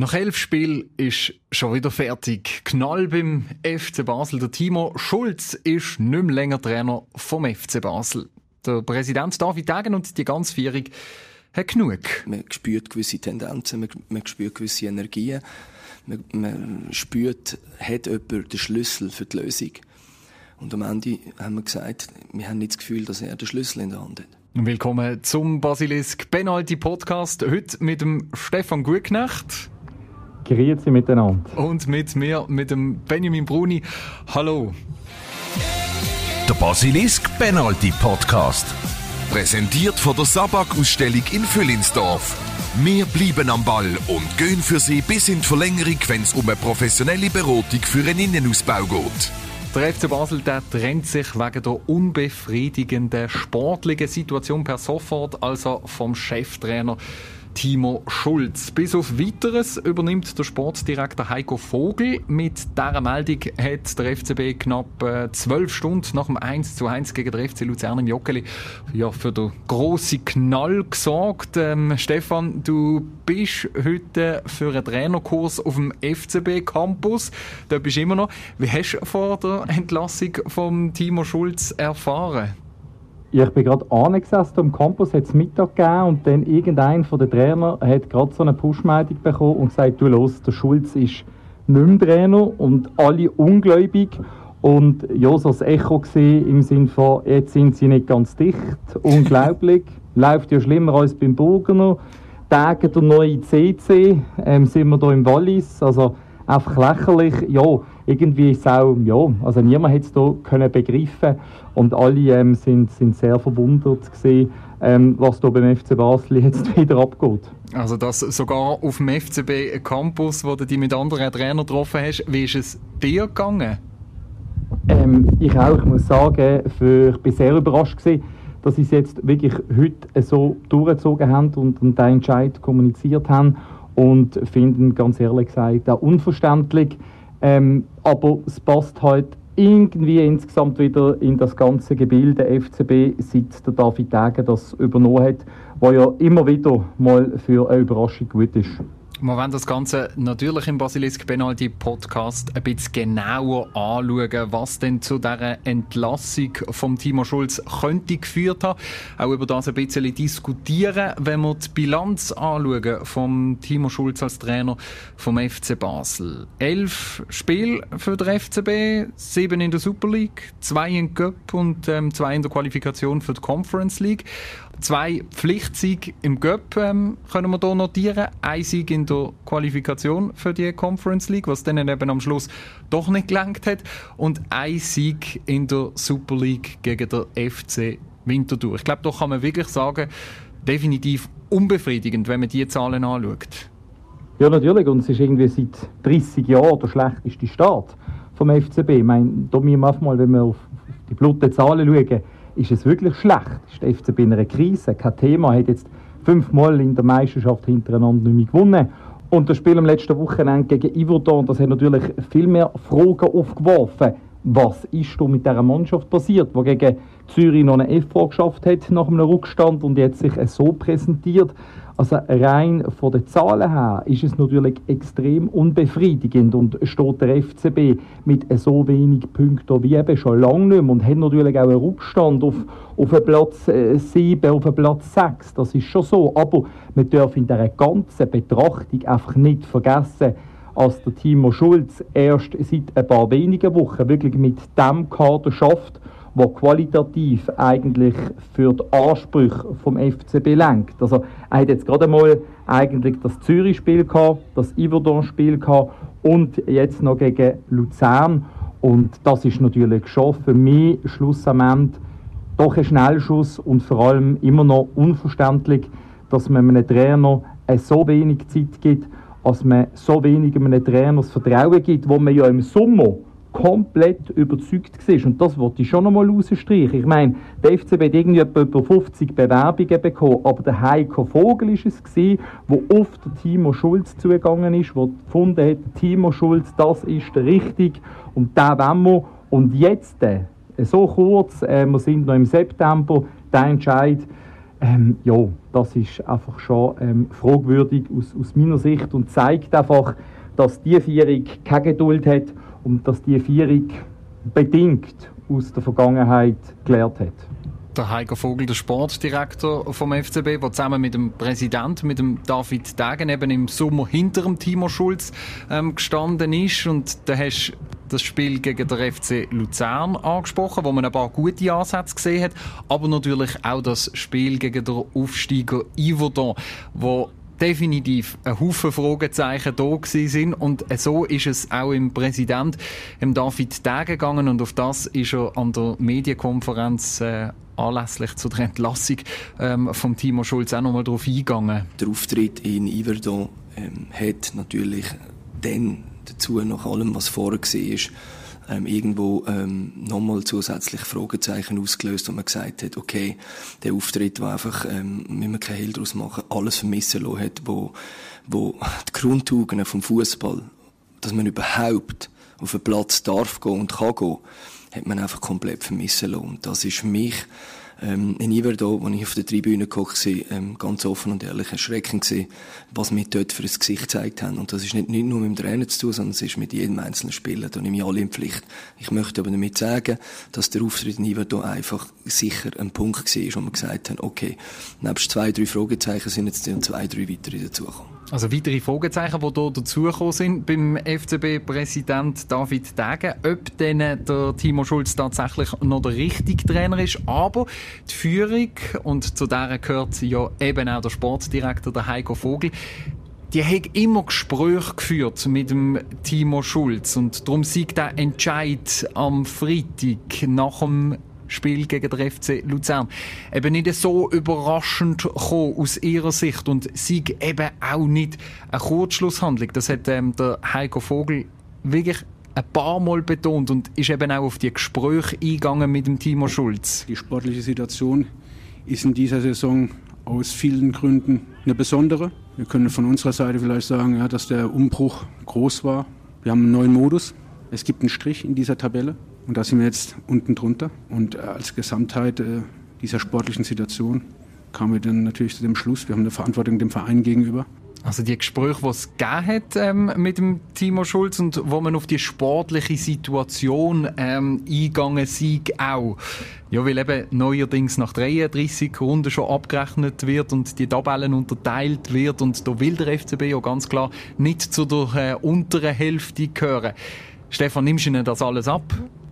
Nach elf Spielen ist schon wieder fertig. Knall beim FC Basel. Der Timo Schulz ist nicht mehr länger Trainer vom FC Basel. Der Präsident David Degen und die ganze Vierung haben genug. Man spürt gewisse Tendenzen, man, man spürt gewisse Energien. Man, man spürt, hat jemand den Schlüssel für die Lösung. Und am Ende haben wir gesagt, wir haben nicht das Gefühl, dass er den Schlüssel in der Hand hat. Willkommen zum Basilisk Penalty Podcast. Heute mit dem Stefan Gutknecht. Grüezi miteinander. Und mit mir, mit dem Benjamin Bruni. Hallo. Der Basilisk Penalty Podcast. Präsentiert von der Sabak-Ausstellung in Füllinsdorf. Wir bleiben am Ball und gehen für Sie bis in die Verlängerung, wenn es um eine professionelle Beratung für einen Innenausbau geht. Der FC Basel der trennt sich wegen der unbefriedigenden sportlichen Situation per sofort, also vom Cheftrainer Timo Schulz. Bis auf Weiteres übernimmt der Sportdirektor Heiko Vogel. Mit dieser Meldung hat der FCB knapp äh, zwölf Stunden nach dem 1 zu 1 gegen den FC Luzern im Joggeli ja, für den grossen Knall gesorgt. Ähm, Stefan, du bist heute für einen Trainerkurs auf dem FCB-Campus. Da bist du immer noch. Wie hast du vor der Entlassung von Timo Schulz erfahren? Ich bin gerade angesessen am Campus, hat es Mittag gegeben und dann irgendein von den Trainer hat gerade so eine Push-Meldung bekommen und gesagt, du los, der Schulz ist nicht mehr Trainer und alle ungläubig. Und ja, so das Echo gesehen im Sinne von, jetzt sind sie nicht ganz dicht, unglaublich, läuft ja schlimmer als beim Burgener, Tage der neue CC, ähm, sind wir hier im Wallis, also einfach lächerlich, ja, irgendwie ist es auch, ja, also niemand hat es da können begreifen und alle ähm, sind, sind sehr verwundert gesehen, ähm, was da beim FC Basel jetzt wieder abgeht. Also das sogar auf dem FCB Campus, wo du dich mit anderen Trainern getroffen hast, wie ist es dir gegangen? Ähm, ich auch, ich muss sagen, für, ich bin sehr überrascht gewesen, dass sie es jetzt wirklich heute so durchgezogen haben und, und den Entscheid kommuniziert haben und finden ganz ehrlich gesagt auch unverständlich, ähm, aber es passt halt irgendwie insgesamt wieder in das ganze Gebilde FCB, seit der David Degen das übernommen hat, was ja immer wieder mal für eine Überraschung gut ist. Wir wollen das Ganze natürlich im Basilisk Penalty Podcast ein bisschen genauer anschauen, was denn zu dieser Entlassung von Timo Schulz könnte geführt haben. Auch über das ein bisschen diskutieren, wenn wir die Bilanz anschauen von Timo Schulz als Trainer vom FC Basel. Elf Spiele für den FCB, sieben in der Super League, zwei in Cup und ähm, zwei in der Qualifikation für die Conference League. Zwei Pflichtsiege im Göpp ähm, können wir hier notieren. Ein Sieg in der Qualifikation für die Conference League, was dann eben am Schluss doch nicht gelangt hat. Und ein Sieg in der Super League gegen den FC Winterthur. Ich glaube, da kann man wirklich sagen, definitiv unbefriedigend, wenn man diese Zahlen anschaut. Ja, natürlich. Und es ist irgendwie seit 30 Jahren der schlechteste Start vom FCB. Ich meine, da müssen wir mal, wenn wir auf die blutigen Zahlen schauen, ist es wirklich schlecht. Ist der FCB in einer Krise? Kein Thema. Hat jetzt fünfmal in der Meisterschaft hintereinander nicht mehr gewonnen. Und das Spiel am letzten Wochenende gegen Iverdon, das hat natürlich viel mehr Fragen aufgeworfen. Was ist mit dieser Mannschaft passiert, die gegen Zürich noch eine FV geschafft hat nach einem Rückstand und jetzt sich so präsentiert? Also rein von den Zahlen her ist es natürlich extrem unbefriedigend und steht der FCB mit so wenig Punkten wie eben schon lange nicht mehr und hat natürlich auch einen Rückstand auf, auf Platz 7, äh, auf Platz 6. Das ist schon so. Aber man darf in dieser ganzen Betrachtung einfach nicht vergessen, als der Timo Schulz erst seit ein paar wenigen Wochen wirklich mit dem Kader schafft, wo qualitativ eigentlich für die Ansprüche vom FCB lenkt. Also er hat jetzt gerade mal eigentlich das Zürich-Spiel gehabt, das Iverdon-Spiel gehabt und jetzt noch gegen Luzern. Und das ist natürlich schon für mich Schluss am Ende doch ein Schnellschuss und vor allem immer noch unverständlich, dass man einem Trainer so wenig Zeit gibt, dass man so wenig einem Trainer das Vertrauen gibt, wo man ja im Sommer komplett überzeugt war. Und das wollte ich schon noch mal rausstreichen. Ich meine, der FCB hat irgendwie etwa 50 Bewerbungen bekommen, aber der Heiko Vogel war es der auf den Timo Schulz zugegangen ist, der gefunden hat, Timo Schulz, das ist der richtig und der wollen wir. Und jetzt, äh, so kurz, äh, wir sind noch im September, der Entscheid Ähm, ja, das ist einfach schon ähm, fragwürdig aus, aus meiner Sicht und zeigt einfach, dass die Vierung keine Geduld hat und dass die Vierung bedingt aus der Vergangenheit gelernt hat der Heiko Vogel, der Sportdirektor vom FCB, der zusammen mit dem Präsidenten, mit dem David Degen eben im Sommer hinter dem Timo Schulz ähm, gestanden ist. Und da hast das Spiel gegen den FC Luzern angesprochen, wo man ein paar gute Ansätze gesehen hat, aber natürlich auch das Spiel gegen den Aufsteiger Yverdon, wo definitiv ein Haufen Fragezeichen da sind und so ist es auch im Präsident, im David Degen gegangen und auf das ist er an der Medienkonferenz äh, anlässlich zu der Entlassung ähm, vom Timo Schulz auch nochmal darauf eingegangen. Der Auftritt in Yverdon ähm, hat natürlich dann dazu, nach allem, was vorher war, ähm, irgendwo ähm, nochmal zusätzliche Fragezeichen ausgelöst, wo man gesagt hat, okay, der Auftritt, der einfach, ähm, müssen wir kein Hehl daraus machen, alles vermissen lassen hat, wo, wo die Grundtugenden vom Fußball, dass man überhaupt auf den Platz darf gehen und kann gehen, hat man einfach komplett vermissen lassen. Und das ist für mich ähm, in Iverdon, als ich auf der Tribüne gekocht war, ähm, ganz offen und ehrlich erschreckend gewesen, was wir dort für ein Gesicht gezeigt haben. Und das ist nicht, nicht nur mit dem Trainer zu tun, sondern es ist mit jedem einzelnen Spieler. Da nehme ich alle in Pflicht. Ich möchte aber damit sagen, dass der Auftritt in Iverdon einfach sicher ein Punkt war, wo wir gesagt haben, okay, nebst zwei, drei Fragezeichen sind jetzt zwei, drei weitere dazugekommen. Also weitere Fragezeichen, die hier dazugekommen sind beim FCB-Präsident David Degen, ob denn der Timo Schulz tatsächlich noch der richtige Trainer ist. Aber die Führung, und zu der gehört ja eben auch der Sportdirektor, der Heiko Vogel, die haben immer Gespräche geführt mit dem Timo Schulz. Und darum sieht der Entscheid am Freitag nach dem Spiel gegen den FC Luzern eben nicht so überraschend gekommen aus ihrer Sicht und sie eben auch nicht eine Kurzschlusshandlung. Das hat ähm, der Heiko Vogel wirklich ein paar Mal betont und ist eben auch auf die Gespräche eingegangen mit dem Timo Schulz. Die sportliche Situation ist in dieser Saison aus vielen Gründen eine besondere. Wir können von unserer Seite vielleicht sagen, ja, dass der Umbruch groß war. Wir haben einen neuen Modus. Es gibt einen Strich in dieser Tabelle. Und da sind wir jetzt unten drunter. Und äh, als Gesamtheit äh, dieser sportlichen Situation kamen wir dann natürlich zu dem Schluss, wir haben eine Verantwortung dem Verein gegenüber. Also die Gespräche, die es gegeben hat ähm, mit dem Timo Schulz und wo man auf die sportliche Situation ähm, eingegangen ist, auch. Ja, weil eben neuerdings nach 33 Runden schon abgerechnet wird und die Tabellen unterteilt wird und da will der FCB ja ganz klar nicht zu der äh, unteren Hälfte gehören. Stefan, nimmst du Ihnen das alles ab?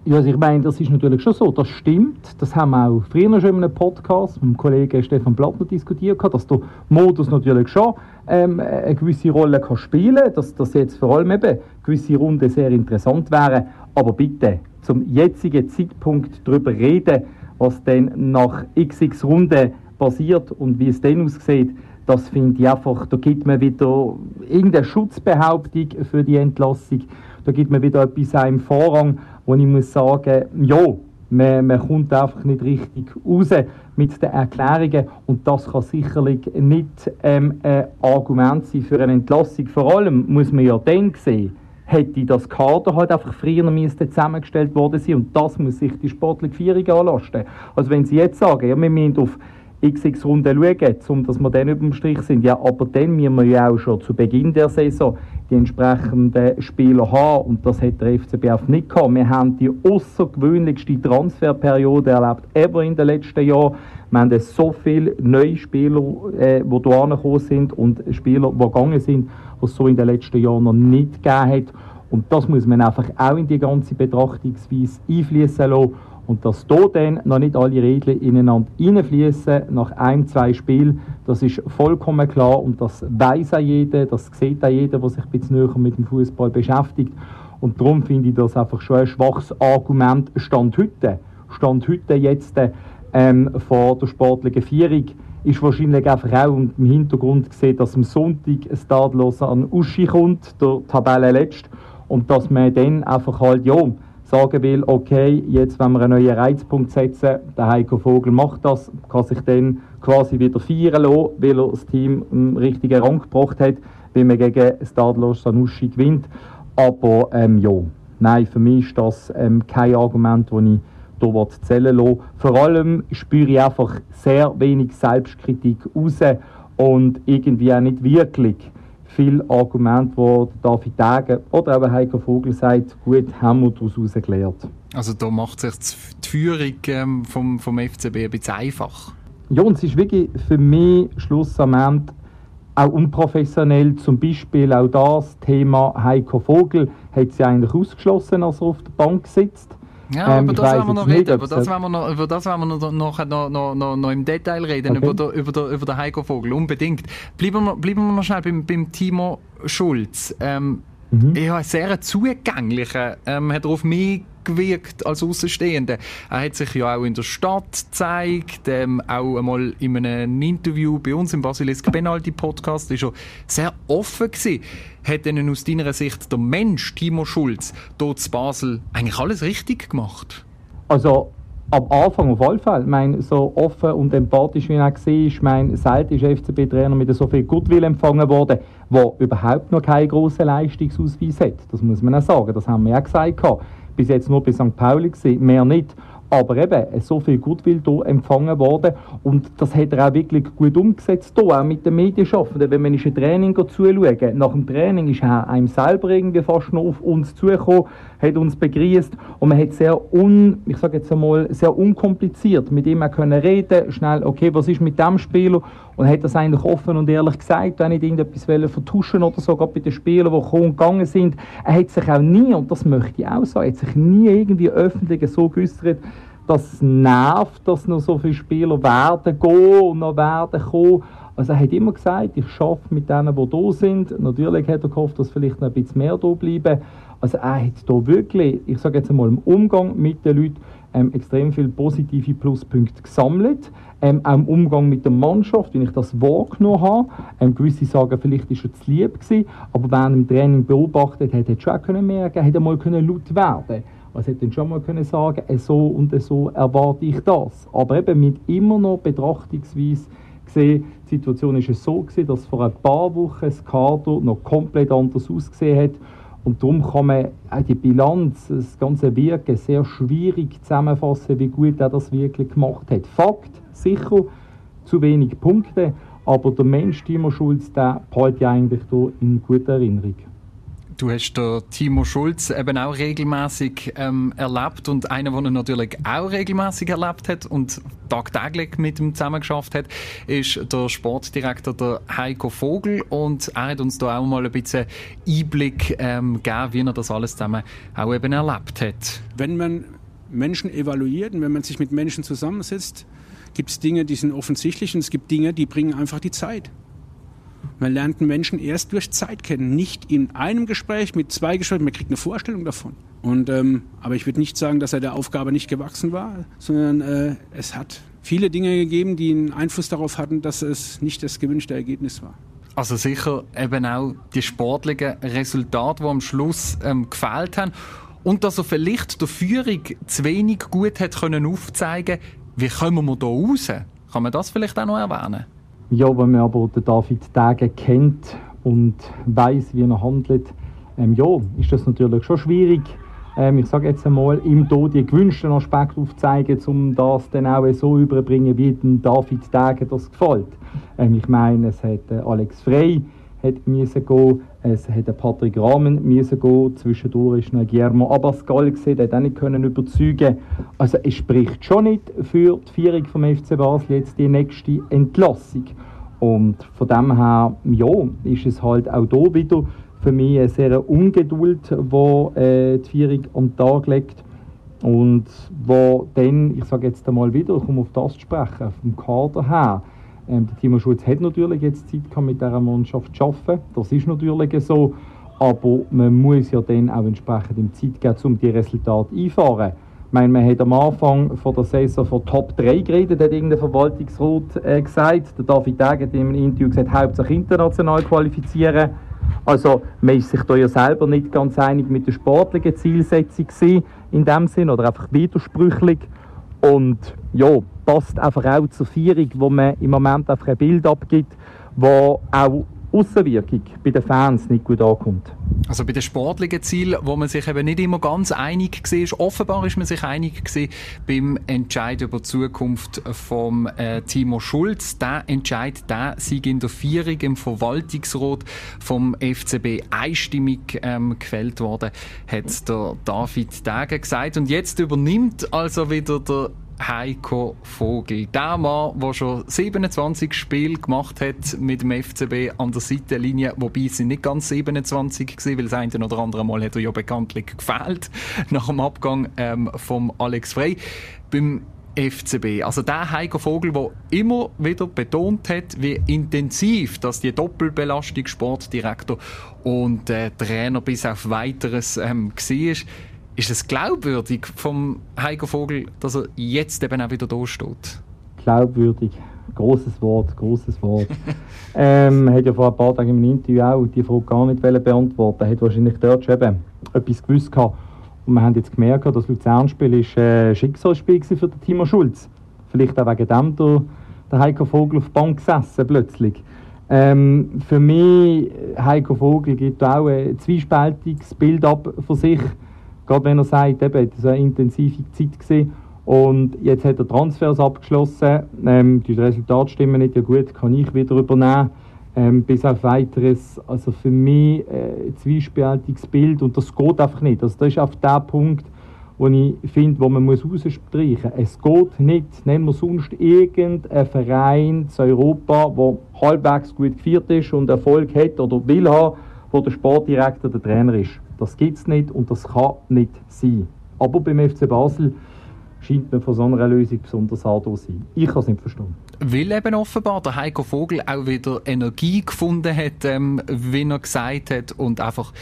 Ja, also ich meine, das ist natürlich schon so, das stimmt. Das haben wir auch früher schon in einem Podcast mit dem Kollegen Stefan Plattner diskutiert, dass der Modus natürlich schon ähm, eine gewisse Rolle kann spielen kann, dass das jetzt vor allem eben gewisse Runden sehr interessant wären. Aber bitte, zum jetzigen Zeitpunkt darüber reden, was dann nach xx Runden passiert und wie es dann aussieht, das finde ich einfach, da gibt man wieder irgendeine Schutzbehauptung für die Entlassung, da gibt man wieder etwas einem Vorrang, wo ich muss sagen, ja, man, man kommt einfach nicht richtig raus mit den Erklärungen und das kann sicherlich nicht ähm, ein Argument sein für eine Entlassung. Vor allem muss man ja dann sehen, hätte das Kader halt einfach früher müsste zusammengestellt worden sein und das muss sich die sportliche Führung anlasten. Also wenn Sie jetzt sagen, ja, wir müssen auf xx Runden schauen, um dass wir dann über dem Strich sind. Ja, aber dann müssen wir ja auch schon zu Beginn der Saison die entsprechenden Spieler haben und das hat der FCB auch nicht gehabt. Wir haben die außergewöhnlichste Transferperiode erlebt, ever in den letzten Jahren. Wir haben so viele neue Spieler, äh, die hier angekommen sind und Spieler, die gegangen sind, was es so in den letzten Jahren noch nicht gegeben hat. Und das muss man einfach auch in die ganze Betrachtungsweise einfließen lassen. Und dass hier dann noch nicht alle Regeln ineinander hineinfließen nach ein, zwei Spielen, das ist vollkommen klar und das weiß auch jeder, das sieht auch jeder, der sich ein bisschen näher mit dem Fußball beschäftigt. Und darum finde ich das einfach schon ein schwaches Argument. Stand heute, Stand heute jetzt ähm, vor der sportlichen Vierung, ist wahrscheinlich einfach auch im Hintergrund gesehen, dass am Sonntag ein Stadlos an Uschi kommt, der Tabellenletzt, und dass man dann einfach halt, ja, sagen will, okay, jetzt wenn wir einen neuen Reizpunkt setzen, der Heiko Vogel macht das, kann sich dann quasi wieder feiern lassen, weil er das Team im richtigen Rang gebracht hat, wie man gegen Stadlos Sanussi gewinnt. Aber ähm, ja, nein, für mich ist das ähm, kein Argument, das ich, hier zählen lassen Vor allem spüre ich einfach sehr wenig Selbstkritik raus und irgendwie auch nicht wirklich viele Argumente, die David Degen oder eben Heiko Vogel sagt, gut, haben wir daraus gelernt. Also da macht sich die Führung ähm, vom, vom FCB ein bisschen einfach. Ja, und es ist wirklich für mich Schluss am Ende auch unprofessionell. Zum Beispiel auch das Thema Heiko Vogel hat sie eigentlich ausgeschlossen, als er auf der Bank sitzt. Ja, ähm, über, das wir noch reden, über, das wir noch, über das werden wir noch, noch, noch, noch, noch im Detail reden, okay. über, der, über, der, über den Heiko Vogel, unbedingt. Bleiben wir, bleiben wir noch schnell beim, beim Timo Schulz. Ähm, mhm. Ja, sehr zugänglicher, ähm, hat er auf mich gewirkt als Außenstehende. Er hat sich ja auch in der Stadt gezeigt, ähm, auch einmal in einem Interview bei uns im Basilisk Penalty Podcast, ist er sehr offen gewesen. Hat denn aus deiner Sicht der Mensch, Timo Schulz, dort in Basel eigentlich alles richtig gemacht? Also am Anfang auf alle Fälle. Ich meine, so offen und empathisch wie er war, ich meine, selten FCB-Trainer mit so viel Gutwill empfangen worden, der überhaupt noch keinen grossen Leistungsausweis hat. Das muss man auch sagen, das haben wir ja gesagt bis jetzt nur bei St. Pauli gesehen, mehr nicht. Aber eben, so viel Gutwill hier empfangen worden und das hat er auch wirklich gut umgesetzt, hier, auch mit den Medienschaffenden. Wenn man ein Training zuschauen, nach dem Training ist er einem selber irgendwie fast noch auf uns zugekommen, hat uns begrüßt und man hat sehr un, ich sage jetzt einmal, sehr unkompliziert mit ihm können reden, schnell, okay, was ist mit dem Spieler und hat das eigentlich offen und ehrlich gesagt, wenn nicht irgendetwas vertuschen oder so, gerade bei den Spielern, die gekommen und gegangen sind. Er hat sich auch nie, und das möchte ich auch sagen, hat sich nie irgendwie öffentlich so geäußert, dass es nervt, dass noch so viele Spieler werden gehen und noch werden kommen. Also er hat immer gesagt, ich schaffe mit denen, die da sind. Natürlich hat er gehofft, dass vielleicht noch ein bisschen mehr da bleiben. Also er hat hier wirklich, ich sage jetzt einmal im Umgang mit den Leuten, ähm, extrem viele positive Pluspunkte gesammelt. Ähm, auch im Umgang mit der Mannschaft, wenn ich das wahrgenommen habe. Ähm, gewisse sagen, vielleicht ist er zu lieb gewesen, aber wenn er im Training beobachtet hat, hat er schon können merken, hätte mal können laut werden also hätte dann schon mal können sagen, äh, so und so erwarte ich das. Aber eben mit immer noch betrachtungsweise gesehen, die Situation ist so gewesen, dass vor ein paar Wochen das Kader noch komplett anders ausgesehen hat und darum kann man auch die Bilanz, das ganze Wirken sehr schwierig zusammenfassen, wie gut er das wirklich gemacht hat. Fakt, sicher, zu wenig Punkte, aber der Mensch, Timo Schulz, der behalte ich eigentlich hier in guter Erinnerung. Du hast der Timo Schulz eben auch regelmäßig ähm, erlebt und einer, den er natürlich auch regelmäßig erlebt hat und tagtäglich mit ihm zusammengeschafft hat, ist der Sportdirektor der Heiko Vogel und er hat uns da auch mal ein bisschen Einblick ähm, gegeben, wie er das alles zusammen auch eben erlebt hat. Wenn man Menschen evaluiert und wenn man sich mit Menschen zusammensetzt, gibt es Dinge, die sind offensichtlich und es gibt Dinge, die bringen einfach die Zeit. Man lernt einen Menschen erst durch Zeit kennen, nicht in einem Gespräch, mit zwei Gesprächen. Man kriegt eine Vorstellung davon. Und, ähm, aber ich würde nicht sagen, dass er der Aufgabe nicht gewachsen war, sondern äh, es hat viele Dinge gegeben, die einen Einfluss darauf hatten, dass es nicht das gewünschte Ergebnis war. Also sicher eben auch die sportlichen Resultate, die am Schluss ähm, gefehlt haben. Und dass er vielleicht der Führung zu wenig gut hat können aufzeigen wie kommen wir da raus? Kann man das vielleicht auch noch erwähnen? Ja, wenn man aber den David Tage kennt und weiß, wie er handelt, ähm, ja, ist das natürlich schon schwierig. Ähm, ich sage jetzt einmal, ihm hier die gewünschten Aspekte aufzuzeigen, um das dann auch so überbringen, wie den David Tage das gefällt. Ähm, ich meine, es hat äh, Alex Frey hat gehen. Es hat Patrick Rahmen müssen gehen. Zwischendurch noch Guillermo Abascal der hat auch nicht können überzeugen. Also es spricht schon nicht für die Vierung vom FC Basel jetzt die nächste Entlassung. Und von dem her, ja, ist es halt auch hier wieder für mich eine sehr Ungeduld, die äh, die Vierung am Tag legt. Und wo dann, ich sage jetzt einmal wieder, ich komme auf das zu sprechen, vom Kader her, ähm, der Timo Schulz hat natürlich jetzt Zeit mit dieser Mannschaft zu arbeiten. Das ist natürlich so. Aber man muss ja dann auch entsprechend im Zeit geben, um die Resultate einfahren. Ich meine, man hat am Anfang von der Saison von Top 3 geredet, hat irgendein Verwaltungsrat äh, gesagt. Der David Degen hat einem Interview gesagt, hauptsächlich international qualifizieren. Also man ist sich da ja selber nicht ganz einig mit der sportlichen Zielsetzung in dem Sinn oder einfach widersprüchlich. Und ja, passt einfach auch zur Vierung, wo man im Moment einfach ein Bild abgibt, wo auch Aussenwirkung bei den Fans nicht gut ankommt. Also bei den sportlichen Zielen, wo man sich eben nicht immer ganz einig war, offenbar ist man sich einig beim Entscheid über die Zukunft vom äh, Timo Schulz. Der Entscheid, der Sieg in der Vierung im Verwaltungsrat vom FCB einstimmig ähm, gefällt worden, hat der David Degen gesagt. Und jetzt übernimmt also wieder der Heiko Vogel. Der Mann, der schon 27 Spiele gemacht hat mit dem FCB an der Seitenlinie, wobei es nicht ganz 27 war, weil das eine oder andere Mal hat er ja bekanntlich gefehlt nach dem Abgang ähm, von Alex Frey. Beim FCB. Also der Heiko Vogel, der immer wieder betont hat, wie intensiv dass die Doppelbelastung Sportdirektor und äh, Trainer bis auf weiteres ähm, war. Ist es glaubwürdig vom Heiko Vogel, dass er jetzt eben auch wieder da steht? Glaubwürdig. Großes Wort, großes Wort. ähm, hat ja vor ein paar Tagen im Interview auch die Frage gar nicht beantworten. Er hat wahrscheinlich dort schon eben etwas gewusst gehabt. Und wir haben jetzt gemerkt, das Luzern-Spiel ist ein Schicksalsspiel für den Timo Schulz. Vielleicht auch wegen dem der, der Heiko Vogel auf der Bank gesessen plötzlich. Ähm, für mich, Heiko Vogel gibt auch ein zwiespältiges Bild ab von sich. Gerade wenn er sagt, eben, es war eine intensive Zeit gewesen. Und jetzt hat er Transfers abgeschlossen. Ähm, die Resultate stimmen nicht ja gut, kann ich wieder übernehmen. Ähm, bis auf weiteres, also für mich äh, ein zwiespältiges Bild und das geht einfach nicht. Also das ist auf der Punkt, wo ich finde, wo man muss rausstreichen muss. Es geht nicht, nehmen wir sonst irgendeinen Verein zu Europa, der halbwegs gut geführt ist und Erfolg hat oder will haben, wo der Sportdirektor der Trainer ist. Das gibt es nicht und das kann nicht sein. Aber beim FC Basel scheint man von so einer Lösung besonders hart zu sein. Ich kann es nicht verstehen. Weil eben offenbar der Heiko Vogel auch wieder Energie gefunden hat, ähm, wie er gesagt hat, und einfach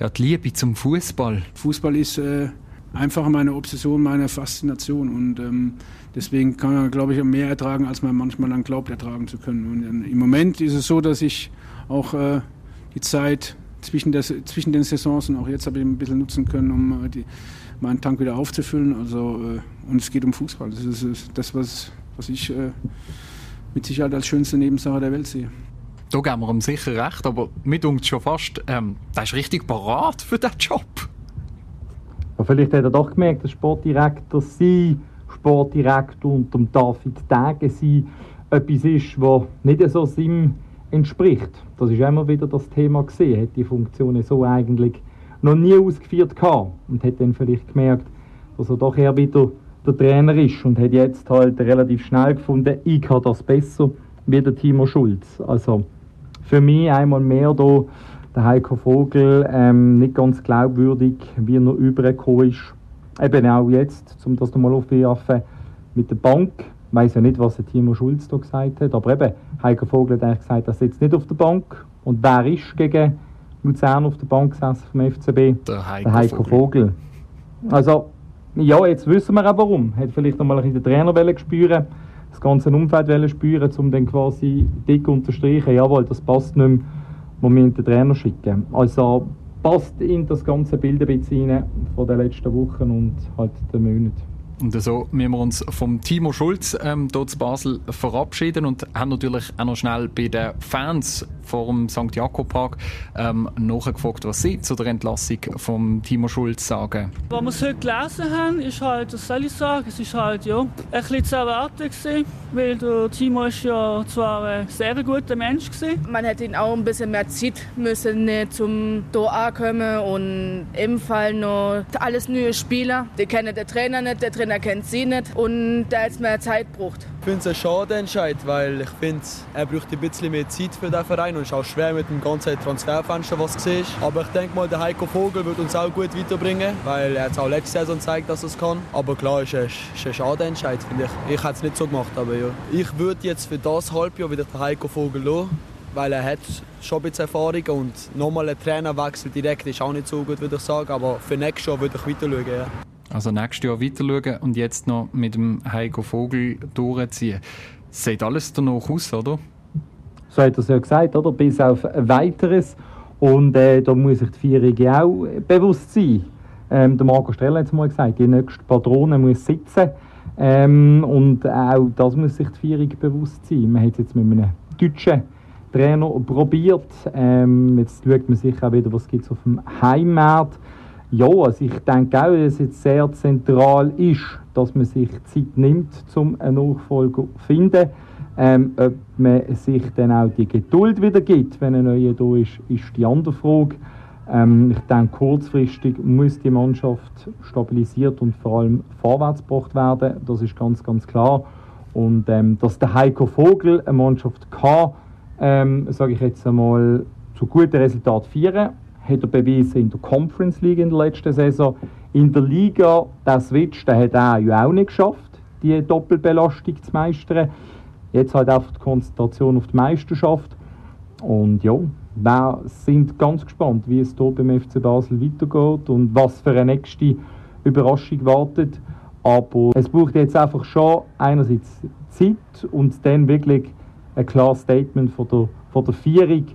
ja, die Liebe zum Fußball. Fußball ist äh, einfach meine Obsession, meine Faszination und ähm, deswegen kann er, glaube ich, mehr ertragen, als man manchmal dann glaubt, ertragen zu können. Und äh, im Moment ist es so, dass ich auch äh, die Zeit zwischen, der, zwischen den Saisons und auch jetzt habe ich ein bisschen nutzen können, um äh, die, meinen Tank wieder aufzufüllen. Also, äh, und es geht um Fußball. Das ist das, was, was ich äh, mit Sicherheit als schönste Nebensache der Welt sehe. Da geben wir ihm sicher recht, aber mir denkt schon fast, ähm, der ist richtig parat für diesen Job. Ja, vielleicht hat er doch gemerkt, dass Sportdirektor sein, Sportdirektor unter dem David Degen sein, etwas ist, was nicht so seinem entspricht. Das ist immer wieder das Thema gesehen, hat die Funktionen so eigentlich noch nie ausgeführt gehabt und hat dann vielleicht gemerkt, dass er doch eher wieder der Trainer ist und hat jetzt halt relativ schnell gefunden, ich kann das besser wie der Timo Schulz. Also für mich einmal mehr da der Heiko Vogel ähm, nicht ganz glaubwürdig, wie er übergekommen ist. Eben auch jetzt, um das nochmal aufzuwerfen, mit der Bank. Ich weiß ja nicht, was der Timo Schulz da gesagt hat, aber eben, Heiko Vogel hat eigentlich gesagt, er sitzt nicht auf der Bank. Und wer ist gegen Luzern auf der Bank gesessen vom FCB? Der Heiko, der Heiko Vogel. Vogel. Also, ja, jetzt wissen wir auch warum. Hat vielleicht nochmal ein den Trainer spüren, das ganze Umfeld spüren, um dann quasi dick unterstreichen, jawohl, das passt nicht mehr, wo wir den Trainer schicken. Also passt in das ganze Bild ein bisschen rein von den letzten Wochen und halt den Monaten. Und so müssen wir uns vom Timo Schulz ähm, hier zu Basel verabschieden und haben natürlich auch noch schnell bei den Fans vom St. Jakob Park ähm, nachgefragt, was sie zu der Entlassung von Timo Schulz sagen. Was wir heute gelesen haben, ist halt, das soll ich sagen, es ist halt ja, ein bisschen zu erwarten gewesen, weil der Timo ist ja zwar ein sehr guter Mensch gewesen. Man hätte ihn auch ein bisschen mehr Zeit müssen nicht zum hier ankommen und im Fall noch alles neue Spieler. Die kennen der Trainer nicht, der Trainer kennt sie nicht und da jetzt mehr Zeit braucht. Ich finde es ein schade Entscheid, weil ich finde, er braucht ein bisschen mehr Zeit für den Verein und es ist auch schwer mit dem ganzen Transferfenster, was du siehst. Aber ich denke mal, der Heiko Vogel wird uns auch gut weiterbringen, weil er hat auch letzte Saison gezeigt, dass er es kann. Aber klar, es ist, ist ein schade Entscheid, finde ich. Ich hätte es nicht so gemacht, aber ja. Ich würde jetzt für das Halbjahr wieder den Heiko Vogel lassen, weil er hat schon ein bisschen Erfahrung und nochmal ein Trainerwechsel direkt ist auch nicht so gut, würde ich sagen. Aber für nächstes Jahr würde ich weiter schauen, ja. Also nächstes Jahr weiter schauen und jetzt noch mit dem Heiko Vogel durchziehen. Sieht alles danach aus, oder? So hat er es ja gesagt, oder? Bis auf Weiteres. Und äh, da muss sich die Vierjährige auch bewusst sein. Ähm, der Marco Streller hat es mal gesagt, die nächste Patrone muss sitzen. Ähm, und auch das muss sich die Vierjährige bewusst sein. Man hat es jetzt mit einem Deutschen Trainer probiert. Ähm, jetzt schaut man sich auch wieder, was es auf dem Heimmarkt. Ja, also ich denke auch, dass es sehr zentral ist, dass man sich Zeit nimmt, um einen Nachfolger zu finden. Ähm, ob man sich dann auch die Geduld wieder gibt, wenn ein neuer da ist, ist die andere Frage. Ähm, ich denke, kurzfristig muss die Mannschaft stabilisiert und vor allem vorwärts gebracht werden. Das ist ganz, ganz klar. Und ähm, dass der Heiko Vogel eine Mannschaft kann, ähm, sage ich jetzt einmal, zu guten Resultaten feiern, hat er bewiesen in der Conference League in der letzten Saison. In der Liga, der Switch, den hat er ja auch nicht geschafft, die Doppelbelastung zu meistern. Jetzt halt einfach die Konzentration auf die Meisterschaft. Und ja, wir sind ganz gespannt, wie es hier beim FC Basel weitergeht und was für eine nächste Überraschung wartet. Aber es braucht jetzt einfach schon einerseits Zeit und dann wirklich ein klares Statement von der, von der Vierung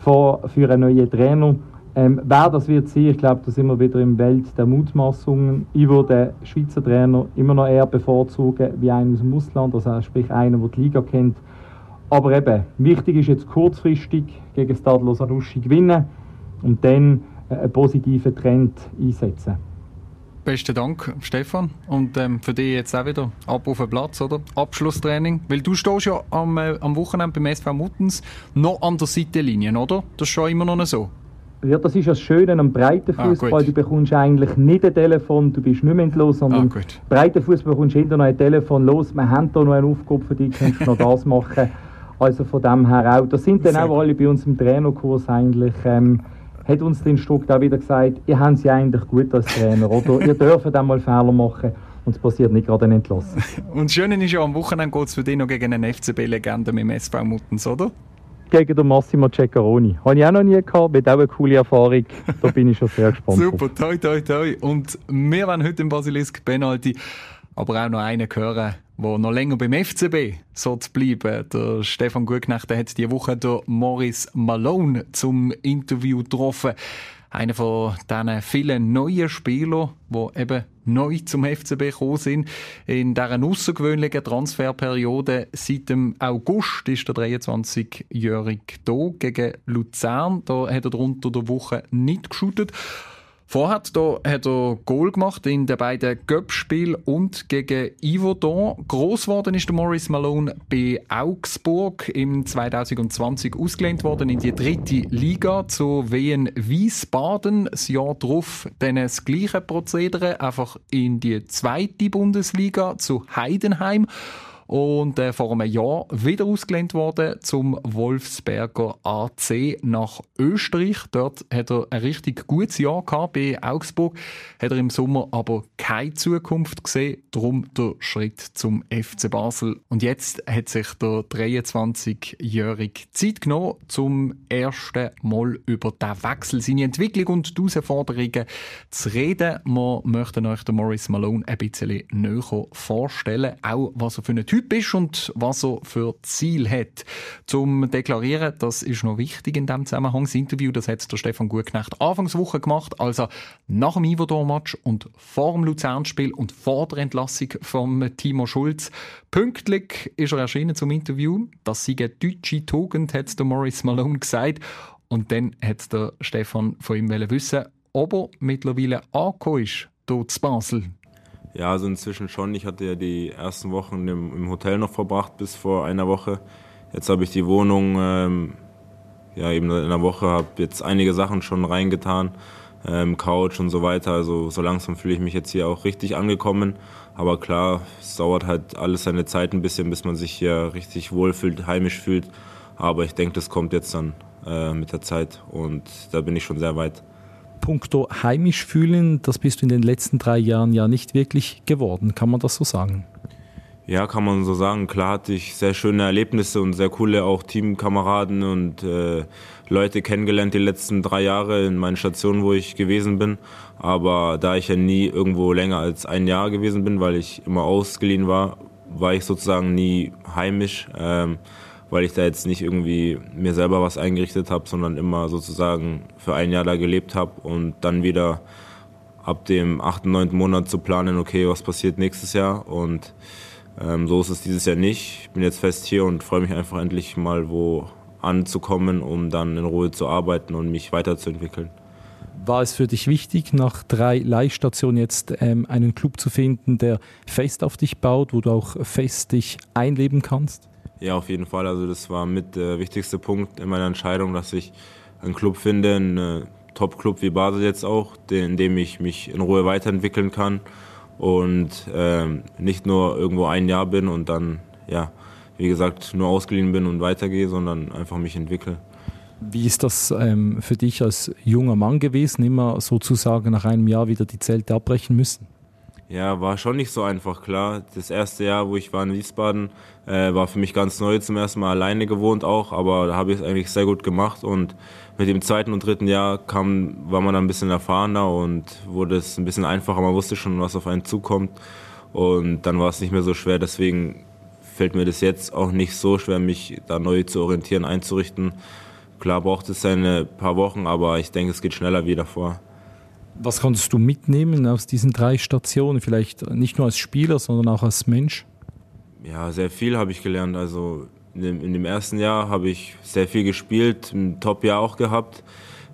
für, einen neuen Trainer. Ähm, wer das wird sein, ich glaube, da sind wir wieder im Welt der Mutmaßungen. Ich würde den Schweizer Trainer immer noch eher bevorzugen wie einen aus dem Ausland, also sprich einen, der die Liga kennt. Aber eben, wichtig ist jetzt kurzfristig gegen Stadlo Sanussi gewinnen und dann einen positiven Trend einsetzen. Besten Dank, Stefan. Und ähm, für dich jetzt auch wieder ab auf den Platz, oder? Abschlusstraining. Weil du stehst ja am, äh, am Wochenende beim SV Muttens noch an der Seitenlinie, oder? Das ist schon immer noch so. Ja, das ist das Schöne am Breitenfußball. Ah, du bekommst eigentlich nicht ein Telefon, du bist nicht mehr entlos, sondern ah, Breitenfußball bekommst du hinterher noch ein Telefon los. Wir haben da noch einen Aufgabe für dich, kannst du noch das machen. Also von dem her auch. Das sind dann Sehr auch alle bei uns im Trainerkurs eigentlich. Ähm, hat uns der Instruktor auch wieder gesagt, ihr habt sie eigentlich gut als Trainer, oder? ihr dürft einmal Fehler machen und es passiert nicht gerade ein Entlassen. Und das Schöne ist ja, am Wochenende geht es für dich noch gegen einen FCB-Legende mit dem SV Muttens, oder? Gegen den Massimo Ceccaroni. Habe ich auch noch nie gehabt, wird auch eine coole Erfahrung. Da bin ich schon sehr gespannt. Super, toi, toi, toi. Und wir werden heute im Basilisk Penalty aber auch noch einen hören, der noch länger beim FCB sollte bleiben. Der Stefan Gutknecht hat diese Woche der Morris Malone zum Interview getroffen. Einer von diesen vielen neuen Spielern, die eben neu zum FCB gekommen sind. In dieser außergewöhnlichen Transferperiode seit dem August ist der 23-Jährige hier gegen Luzern. Da hat er unter der Woche nicht geschootet. Vorher da hat er Goal gemacht in den beiden Göppspielen und gegen Yverdon. Gross geworden ist der Maurice Malone bei Augsburg im 2020 ausgelehnt worden in die dritte Liga zu Wien Wiesbaden. Das Jahr darauf dann das gleiche Prozedere, einfach in die zweite Bundesliga zu Heidenheim und äh, vor einem Jahr wieder ausgelehnt worden zum Wolfsberger AC nach Österreich. Dort hat er ein richtig gutes Jahr gehabt bei Augsburg, hat er im Sommer aber keine Zukunft gesehen, darum der Schritt zum FC Basel. Und jetzt hat sich der 23-jährige Zeit genommen, zum ersten Mal über den Wechsel, seine Entwicklung und die Herausforderungen zu reden. Wir möchten euch den Morris Malone ein bisschen näher vorstellen, auch was er für einen Typ ist und was er für Ziel hat. Zum Deklarieren, das ist noch wichtig in diesem Zusammenhang. Das Interview, das hat der Stefan Gutknecht Anfangswoche gemacht, also nach dem Iverdor-Match und vor dem Luzernspiel und vor der Entlassung von Timo Schulz. Pünktlich ist er erschienen zum Interview. Das sei eine deutsche Tugend, hat der Morris Malone gesagt. Und dann hat der Stefan von ihm wissen, ob er mittlerweile angekommen ist, dort zu Basel. Ja, also inzwischen schon. Ich hatte ja die ersten Wochen im, im Hotel noch verbracht bis vor einer Woche. Jetzt habe ich die Wohnung ähm, ja eben in einer Woche, habe jetzt einige Sachen schon reingetan, ähm, Couch und so weiter. Also so langsam fühle ich mich jetzt hier auch richtig angekommen. Aber klar, es dauert halt alles seine Zeit ein bisschen, bis man sich hier richtig wohlfühlt, heimisch fühlt. Aber ich denke, das kommt jetzt dann äh, mit der Zeit und da bin ich schon sehr weit puncto heimisch fühlen, das bist du in den letzten drei Jahren ja nicht wirklich geworden. Kann man das so sagen? Ja, kann man so sagen. Klar hatte ich sehr schöne Erlebnisse und sehr coole auch Teamkameraden und äh, Leute kennengelernt die letzten drei Jahre in meinen Stationen, wo ich gewesen bin. Aber da ich ja nie irgendwo länger als ein Jahr gewesen bin, weil ich immer ausgeliehen war, war ich sozusagen nie heimisch. Ähm, weil ich da jetzt nicht irgendwie mir selber was eingerichtet habe, sondern immer sozusagen für ein Jahr da gelebt habe und dann wieder ab dem 8., 9. Monat zu planen, okay, was passiert nächstes Jahr und ähm, so ist es dieses Jahr nicht. Ich bin jetzt fest hier und freue mich einfach endlich mal wo anzukommen, um dann in Ruhe zu arbeiten und mich weiterzuentwickeln. War es für dich wichtig, nach drei Leihstationen jetzt ähm, einen Club zu finden, der fest auf dich baut, wo du auch fest dich einleben kannst? Ja, auf jeden Fall. Also das war mit der wichtigste Punkt in meiner Entscheidung, dass ich einen Club finde, einen Top-Club wie Basel jetzt auch, in dem ich mich in Ruhe weiterentwickeln kann und ähm, nicht nur irgendwo ein Jahr bin und dann, ja, wie gesagt, nur ausgeliehen bin und weitergehe, sondern einfach mich entwickle. Wie ist das ähm, für dich als junger Mann gewesen, immer sozusagen nach einem Jahr wieder die Zelte abbrechen müssen? Ja, war schon nicht so einfach, klar. Das erste Jahr, wo ich war in Wiesbaden, äh, war für mich ganz neu, zum ersten Mal alleine gewohnt auch, aber da habe ich es eigentlich sehr gut gemacht und mit dem zweiten und dritten Jahr kam, war man dann ein bisschen erfahrener und wurde es ein bisschen einfacher. Man wusste schon, was auf einen zukommt und dann war es nicht mehr so schwer. Deswegen fällt mir das jetzt auch nicht so schwer, mich da neu zu orientieren, einzurichten. Klar braucht es seine paar Wochen, aber ich denke, es geht schneller wie davor. Was konntest du mitnehmen aus diesen drei Stationen? Vielleicht nicht nur als Spieler, sondern auch als Mensch? Ja, sehr viel habe ich gelernt. Also in dem, in dem ersten Jahr habe ich sehr viel gespielt, ein Top-Jahr auch gehabt.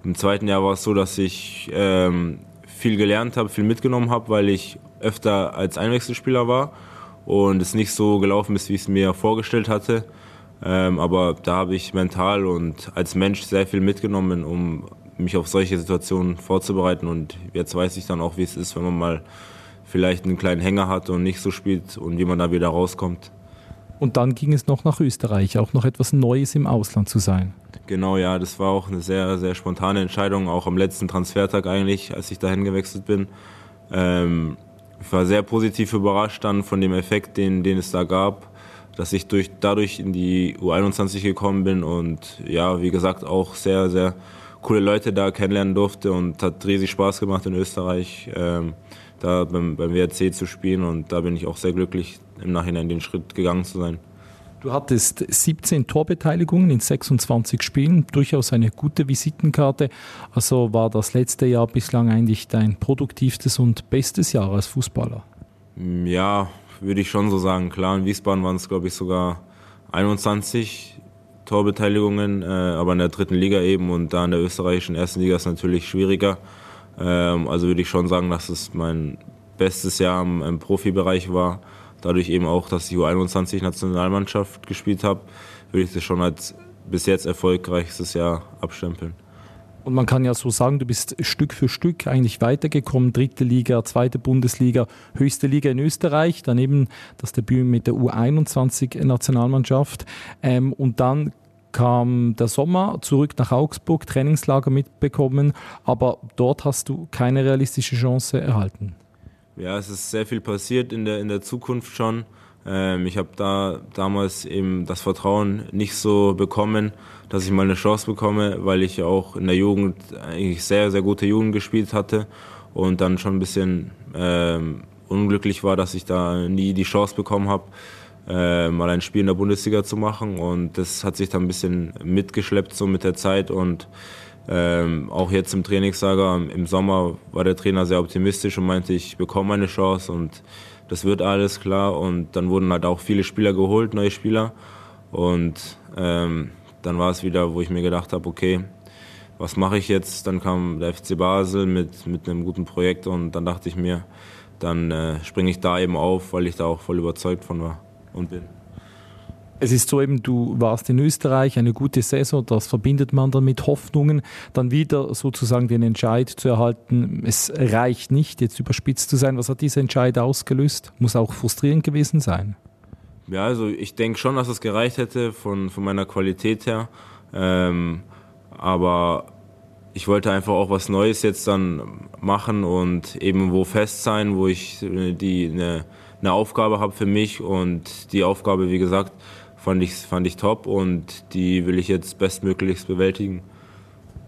Im zweiten Jahr war es so, dass ich ähm, viel gelernt habe, viel mitgenommen habe, weil ich öfter als Einwechselspieler war und es nicht so gelaufen ist, wie ich es mir vorgestellt hatte. Ähm, aber da habe ich mental und als Mensch sehr viel mitgenommen, um mich auf solche Situationen vorzubereiten. Und jetzt weiß ich dann auch, wie es ist, wenn man mal vielleicht einen kleinen Hänger hat und nicht so spielt und wie man da wieder rauskommt. Und dann ging es noch nach Österreich, auch noch etwas Neues im Ausland zu sein. Genau, ja, das war auch eine sehr, sehr spontane Entscheidung, auch am letzten Transfertag eigentlich, als ich dahin gewechselt bin. Ähm, ich war sehr positiv überrascht dann von dem Effekt, den, den es da gab, dass ich durch, dadurch in die U21 gekommen bin und ja, wie gesagt, auch sehr, sehr coole Leute da kennenlernen durfte und hat riesig Spaß gemacht in Österreich, ähm, da beim, beim WRC zu spielen und da bin ich auch sehr glücklich, im Nachhinein den Schritt gegangen zu sein. Du hattest 17 Torbeteiligungen in 26 Spielen, durchaus eine gute Visitenkarte. Also war das letzte Jahr bislang eigentlich dein produktivstes und bestes Jahr als Fußballer? Ja, würde ich schon so sagen. Klar, in Wiesbaden waren es, glaube ich, sogar 21 Torbeteiligungen, äh, aber in der dritten Liga eben und da in der österreichischen ersten Liga ist natürlich schwieriger. Ähm, also würde ich schon sagen, dass es mein bestes Jahr im, im Profibereich war. Dadurch eben auch, dass ich U21-Nationalmannschaft gespielt habe, würde ich das schon als bis jetzt erfolgreichstes Jahr abstempeln. Und man kann ja so sagen, du bist Stück für Stück eigentlich weitergekommen. Dritte Liga, zweite Bundesliga, höchste Liga in Österreich, daneben das Debüt mit der U21-Nationalmannschaft. Ähm, und dann kam der Sommer zurück nach Augsburg, Trainingslager mitbekommen, aber dort hast du keine realistische Chance erhalten. Ja, es ist sehr viel passiert in der, in der Zukunft schon. Ähm, ich habe da damals eben das Vertrauen nicht so bekommen, dass ich mal eine Chance bekomme, weil ich auch in der Jugend eigentlich sehr, sehr gute Jugend gespielt hatte und dann schon ein bisschen ähm, unglücklich war, dass ich da nie die Chance bekommen habe, äh, mal ein Spiel in der Bundesliga zu machen. Und das hat sich dann ein bisschen mitgeschleppt so mit der Zeit und ähm, auch jetzt im Trainingslager im Sommer war der Trainer sehr optimistisch und meinte, ich bekomme eine Chance und das wird alles klar. Und dann wurden halt auch viele Spieler geholt, neue Spieler. Und ähm, dann war es wieder, wo ich mir gedacht habe, okay, was mache ich jetzt? Dann kam der FC Basel mit, mit einem guten Projekt und dann dachte ich mir, dann äh, springe ich da eben auf, weil ich da auch voll überzeugt von war und bin. Es ist so eben, du warst in Österreich, eine gute Saison, das verbindet man dann mit Hoffnungen, dann wieder sozusagen den Entscheid zu erhalten, es reicht nicht, jetzt überspitzt zu sein. Was hat dieser Entscheid ausgelöst? Muss auch frustrierend gewesen sein. Ja, also ich denke schon, dass es gereicht hätte von, von meiner Qualität her. Ähm, aber ich wollte einfach auch was Neues jetzt dann machen und eben wo fest sein, wo ich die eine, eine Aufgabe habe für mich und die Aufgabe, wie gesagt, fand ich, fand ich top und die will ich jetzt bestmöglichst bewältigen.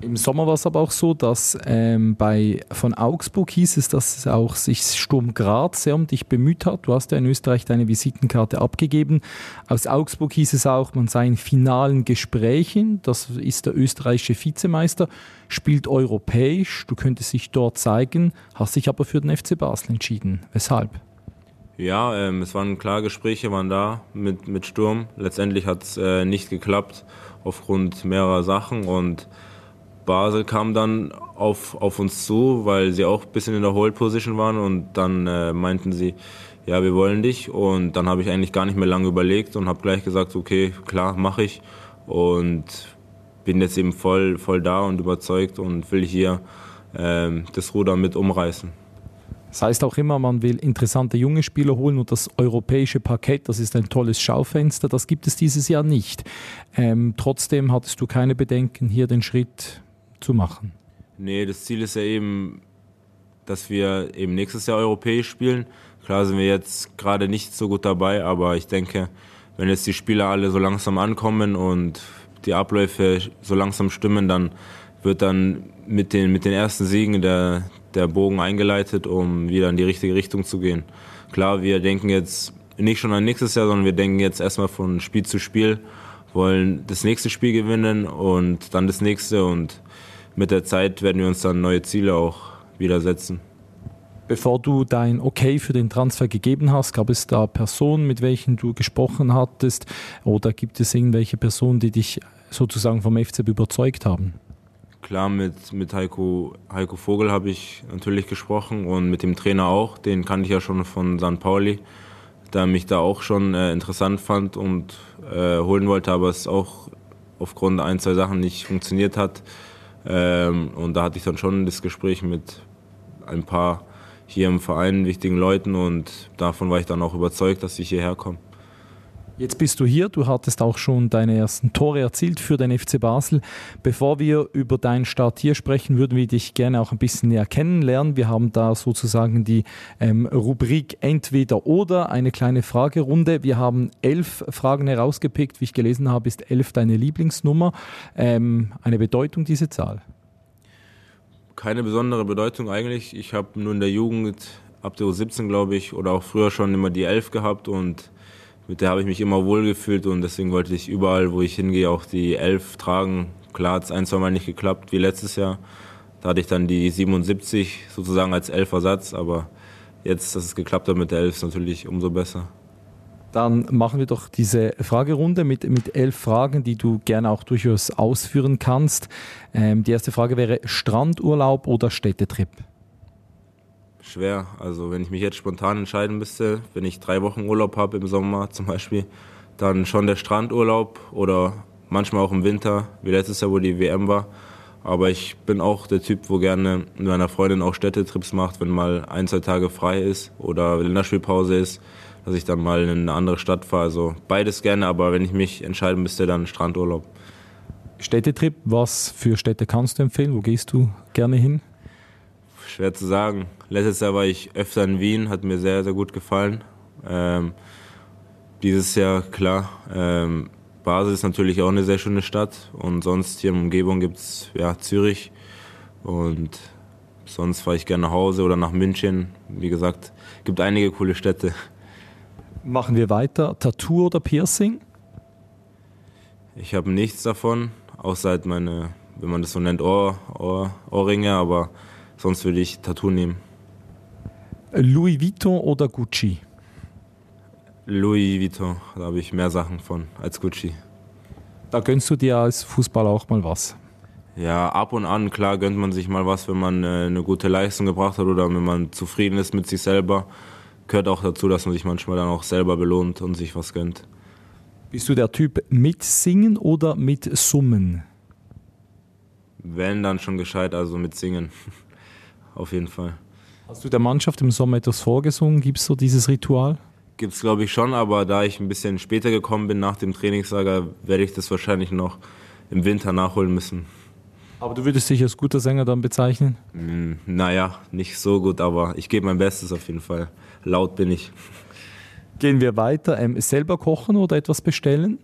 Im Sommer war es aber auch so, dass ähm, bei, von Augsburg hieß es, dass auch sich Sturm Graz sehr um dich bemüht hat. Du hast ja in Österreich deine Visitenkarte abgegeben. Aus Augsburg hieß es auch, man sei in finalen Gesprächen. Das ist der österreichische Vizemeister, spielt europäisch. Du könntest dich dort zeigen, hast dich aber für den FC Basel entschieden. Weshalb? Ja, ähm, es waren klar Gespräche, waren da mit, mit Sturm. Letztendlich hat es äh, nicht geklappt aufgrund mehrerer Sachen und Basel kam dann auf, auf uns zu, weil sie auch ein bisschen in der Hold Position waren und dann äh, meinten sie, ja, wir wollen dich und dann habe ich eigentlich gar nicht mehr lange überlegt und habe gleich gesagt, okay, klar, mache ich und bin jetzt eben voll, voll da und überzeugt und will hier ähm, das Ruder mit umreißen. Das heißt auch immer, man will interessante junge Spieler holen und das europäische Parkett, das ist ein tolles Schaufenster, das gibt es dieses Jahr nicht. Ähm, trotzdem hattest du keine Bedenken, hier den Schritt zu machen? Nee, das Ziel ist ja eben, dass wir eben nächstes Jahr europäisch spielen. Klar sind wir jetzt gerade nicht so gut dabei, aber ich denke, wenn jetzt die Spieler alle so langsam ankommen und die Abläufe so langsam stimmen, dann wird dann mit den, mit den ersten Siegen der, der Bogen eingeleitet, um wieder in die richtige Richtung zu gehen. Klar, wir denken jetzt nicht schon an nächstes Jahr, sondern wir denken jetzt erstmal von Spiel zu Spiel, wollen das nächste Spiel gewinnen und dann das nächste und mit der Zeit werden wir uns dann neue Ziele auch wieder setzen. Bevor du dein Okay für den Transfer gegeben hast, gab es da Personen, mit welchen du gesprochen hattest oder gibt es irgendwelche Personen, die dich sozusagen vom FCB überzeugt haben? Klar, mit, mit Heiko, Heiko Vogel habe ich natürlich gesprochen und mit dem Trainer auch. Den kannte ich ja schon von St. Pauli, der mich da auch schon äh, interessant fand und äh, holen wollte, aber es auch aufgrund ein, zwei Sachen nicht funktioniert hat. Ähm, und da hatte ich dann schon das Gespräch mit ein paar hier im Verein wichtigen Leuten und davon war ich dann auch überzeugt, dass ich hierher komme. Jetzt bist du hier, du hattest auch schon deine ersten Tore erzielt für den FC Basel. Bevor wir über deinen Start hier sprechen, würden wir dich gerne auch ein bisschen näher kennenlernen. Wir haben da sozusagen die ähm, Rubrik Entweder oder, eine kleine Fragerunde. Wir haben elf Fragen herausgepickt. Wie ich gelesen habe, ist elf deine Lieblingsnummer. Ähm, eine Bedeutung, diese Zahl? Keine besondere Bedeutung eigentlich. Ich habe nur in der Jugend ab der U17, glaube ich, oder auch früher schon immer die elf gehabt und mit der habe ich mich immer wohl gefühlt und deswegen wollte ich überall, wo ich hingehe, auch die elf tragen. Klar hat es ein, zwei Mal nicht geklappt, wie letztes Jahr. Da hatte ich dann die 77 sozusagen als Elfersatz, aber jetzt, dass es geklappt hat mit der Elf, ist natürlich umso besser. Dann machen wir doch diese Fragerunde mit, mit elf Fragen, die du gerne auch durchaus ausführen kannst. Ähm, die erste Frage wäre Strandurlaub oder Städtetrip? Schwer. Also wenn ich mich jetzt spontan entscheiden müsste, wenn ich drei Wochen Urlaub habe im Sommer zum Beispiel, dann schon der Strandurlaub oder manchmal auch im Winter, wie letztes Jahr, wo die WM war. Aber ich bin auch der Typ, wo gerne mit meiner Freundin auch Städtetrips macht, wenn mal ein, zwei Tage frei ist oder Länderspielpause ist, dass ich dann mal in eine andere Stadt fahre. Also beides gerne, aber wenn ich mich entscheiden müsste, dann Strandurlaub. Städtetrip, was für Städte kannst du empfehlen? Wo gehst du gerne hin? Schwer zu sagen. Letztes Jahr war ich öfter in Wien, hat mir sehr, sehr gut gefallen. Ähm, dieses Jahr, klar, ähm, Basel ist natürlich auch eine sehr schöne Stadt und sonst hier in der Umgebung gibt es ja, Zürich und sonst fahre ich gerne nach Hause oder nach München. Wie gesagt, gibt einige coole Städte. Machen wir weiter. Tattoo oder Piercing? Ich habe nichts davon, außer halt meine, wenn man das so nennt, Ohr, Ohr, Ohrringe, aber Sonst würde ich Tattoo nehmen. Louis Vuitton oder Gucci? Louis Vuitton, da habe ich mehr Sachen von als Gucci. Da gönnst du dir als Fußballer auch mal was? Ja, ab und an, klar, gönnt man sich mal was, wenn man äh, eine gute Leistung gebracht hat oder wenn man zufrieden ist mit sich selber. Gehört auch dazu, dass man sich manchmal dann auch selber belohnt und sich was gönnt. Bist du der Typ mit Singen oder mit Summen? Wenn, dann schon gescheit, also mit Singen. auf jeden Fall. Hast du der Mannschaft im Sommer etwas vorgesungen? Gibt es so dieses Ritual? Gibt es, glaube ich, schon, aber da ich ein bisschen später gekommen bin nach dem Trainingslager, werde ich das wahrscheinlich noch im Winter nachholen müssen. Aber du würdest dich als guter Sänger dann bezeichnen? Mm, naja, nicht so gut, aber ich gebe mein Bestes auf jeden Fall. Laut bin ich. Gehen wir weiter. Ähm, selber kochen oder etwas bestellen?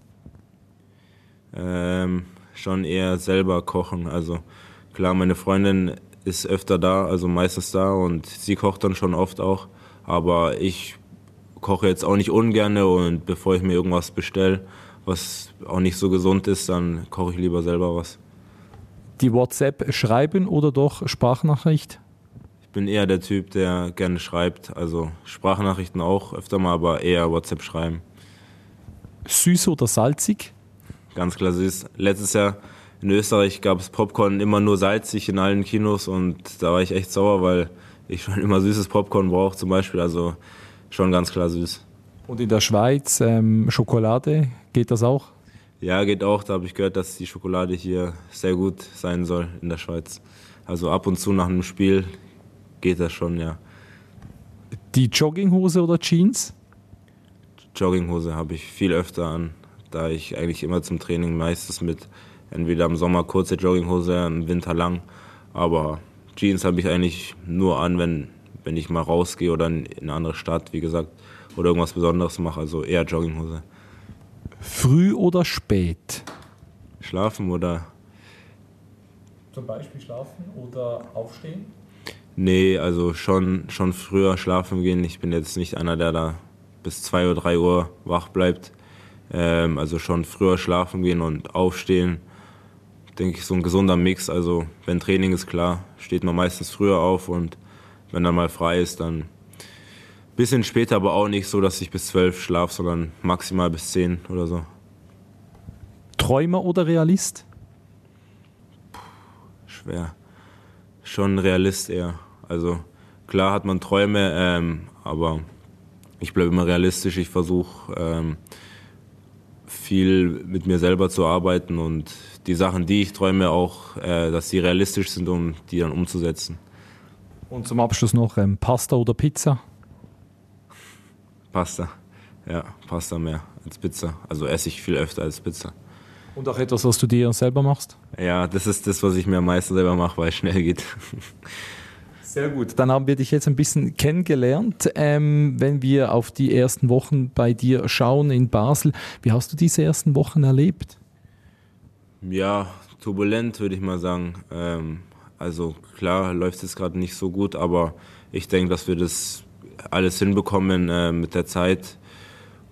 Ähm, schon eher selber kochen. Also klar, meine Freundin ist öfter da, also meistens da und sie kocht dann schon oft auch. Aber ich koche jetzt auch nicht ungern und bevor ich mir irgendwas bestelle, was auch nicht so gesund ist, dann koche ich lieber selber was. Die WhatsApp schreiben oder doch Sprachnachricht? Ich bin eher der Typ, der gerne schreibt. Also Sprachnachrichten auch öfter mal, aber eher WhatsApp schreiben. Süß oder salzig? Ganz klar süß. Letztes Jahr in Österreich gab es Popcorn immer nur salzig in allen Kinos und da war ich echt sauer, weil ich schon immer süßes Popcorn brauche zum Beispiel. Also schon ganz klar süß. Und in der Schweiz ähm, Schokolade, geht das auch? Ja, geht auch. Da habe ich gehört, dass die Schokolade hier sehr gut sein soll in der Schweiz. Also ab und zu nach einem Spiel geht das schon, ja. Die Jogginghose oder Jeans? Jogginghose habe ich viel öfter an, da ich eigentlich immer zum Training meistens mit entweder im Sommer kurze Jogginghose, im Winter lang. Aber Jeans habe ich eigentlich nur an, wenn, wenn ich mal rausgehe oder in eine andere Stadt, wie gesagt, oder irgendwas Besonderes mache. Also eher Jogginghose. Früh oder spät? Schlafen oder? Zum Beispiel schlafen oder aufstehen? Nee, also schon, schon früher schlafen gehen. Ich bin jetzt nicht einer, der da bis 2 oder 3 Uhr wach bleibt. Ähm, also schon früher schlafen gehen und aufstehen. Denke ich, so ein gesunder Mix. Also wenn Training ist klar, steht man meistens früher auf und wenn dann mal frei ist, dann ein bisschen später, aber auch nicht so, dass ich bis 12 schlafe, sondern maximal bis 10 oder so. Träumer oder Realist? Puh, schwer. Schon Realist eher. Also klar hat man Träume, ähm, aber ich bleibe immer realistisch. Ich versuche ähm, viel mit mir selber zu arbeiten und die Sachen, die ich träume, auch, äh, dass sie realistisch sind, um die dann umzusetzen. Und zum Abschluss noch ähm, Pasta oder Pizza? Pasta. Ja, Pasta mehr als Pizza. Also esse ich viel öfter als Pizza. Und auch etwas, was du dir selber machst? Ja, das ist das, was ich mir am meisten selber mache, weil es schnell geht. Sehr gut. Dann haben wir dich jetzt ein bisschen kennengelernt. Ähm, wenn wir auf die ersten Wochen bei dir schauen in Basel, wie hast du diese ersten Wochen erlebt? Ja, turbulent würde ich mal sagen. Ähm, also klar läuft es gerade nicht so gut, aber ich denke, dass wir das alles hinbekommen äh, mit der Zeit.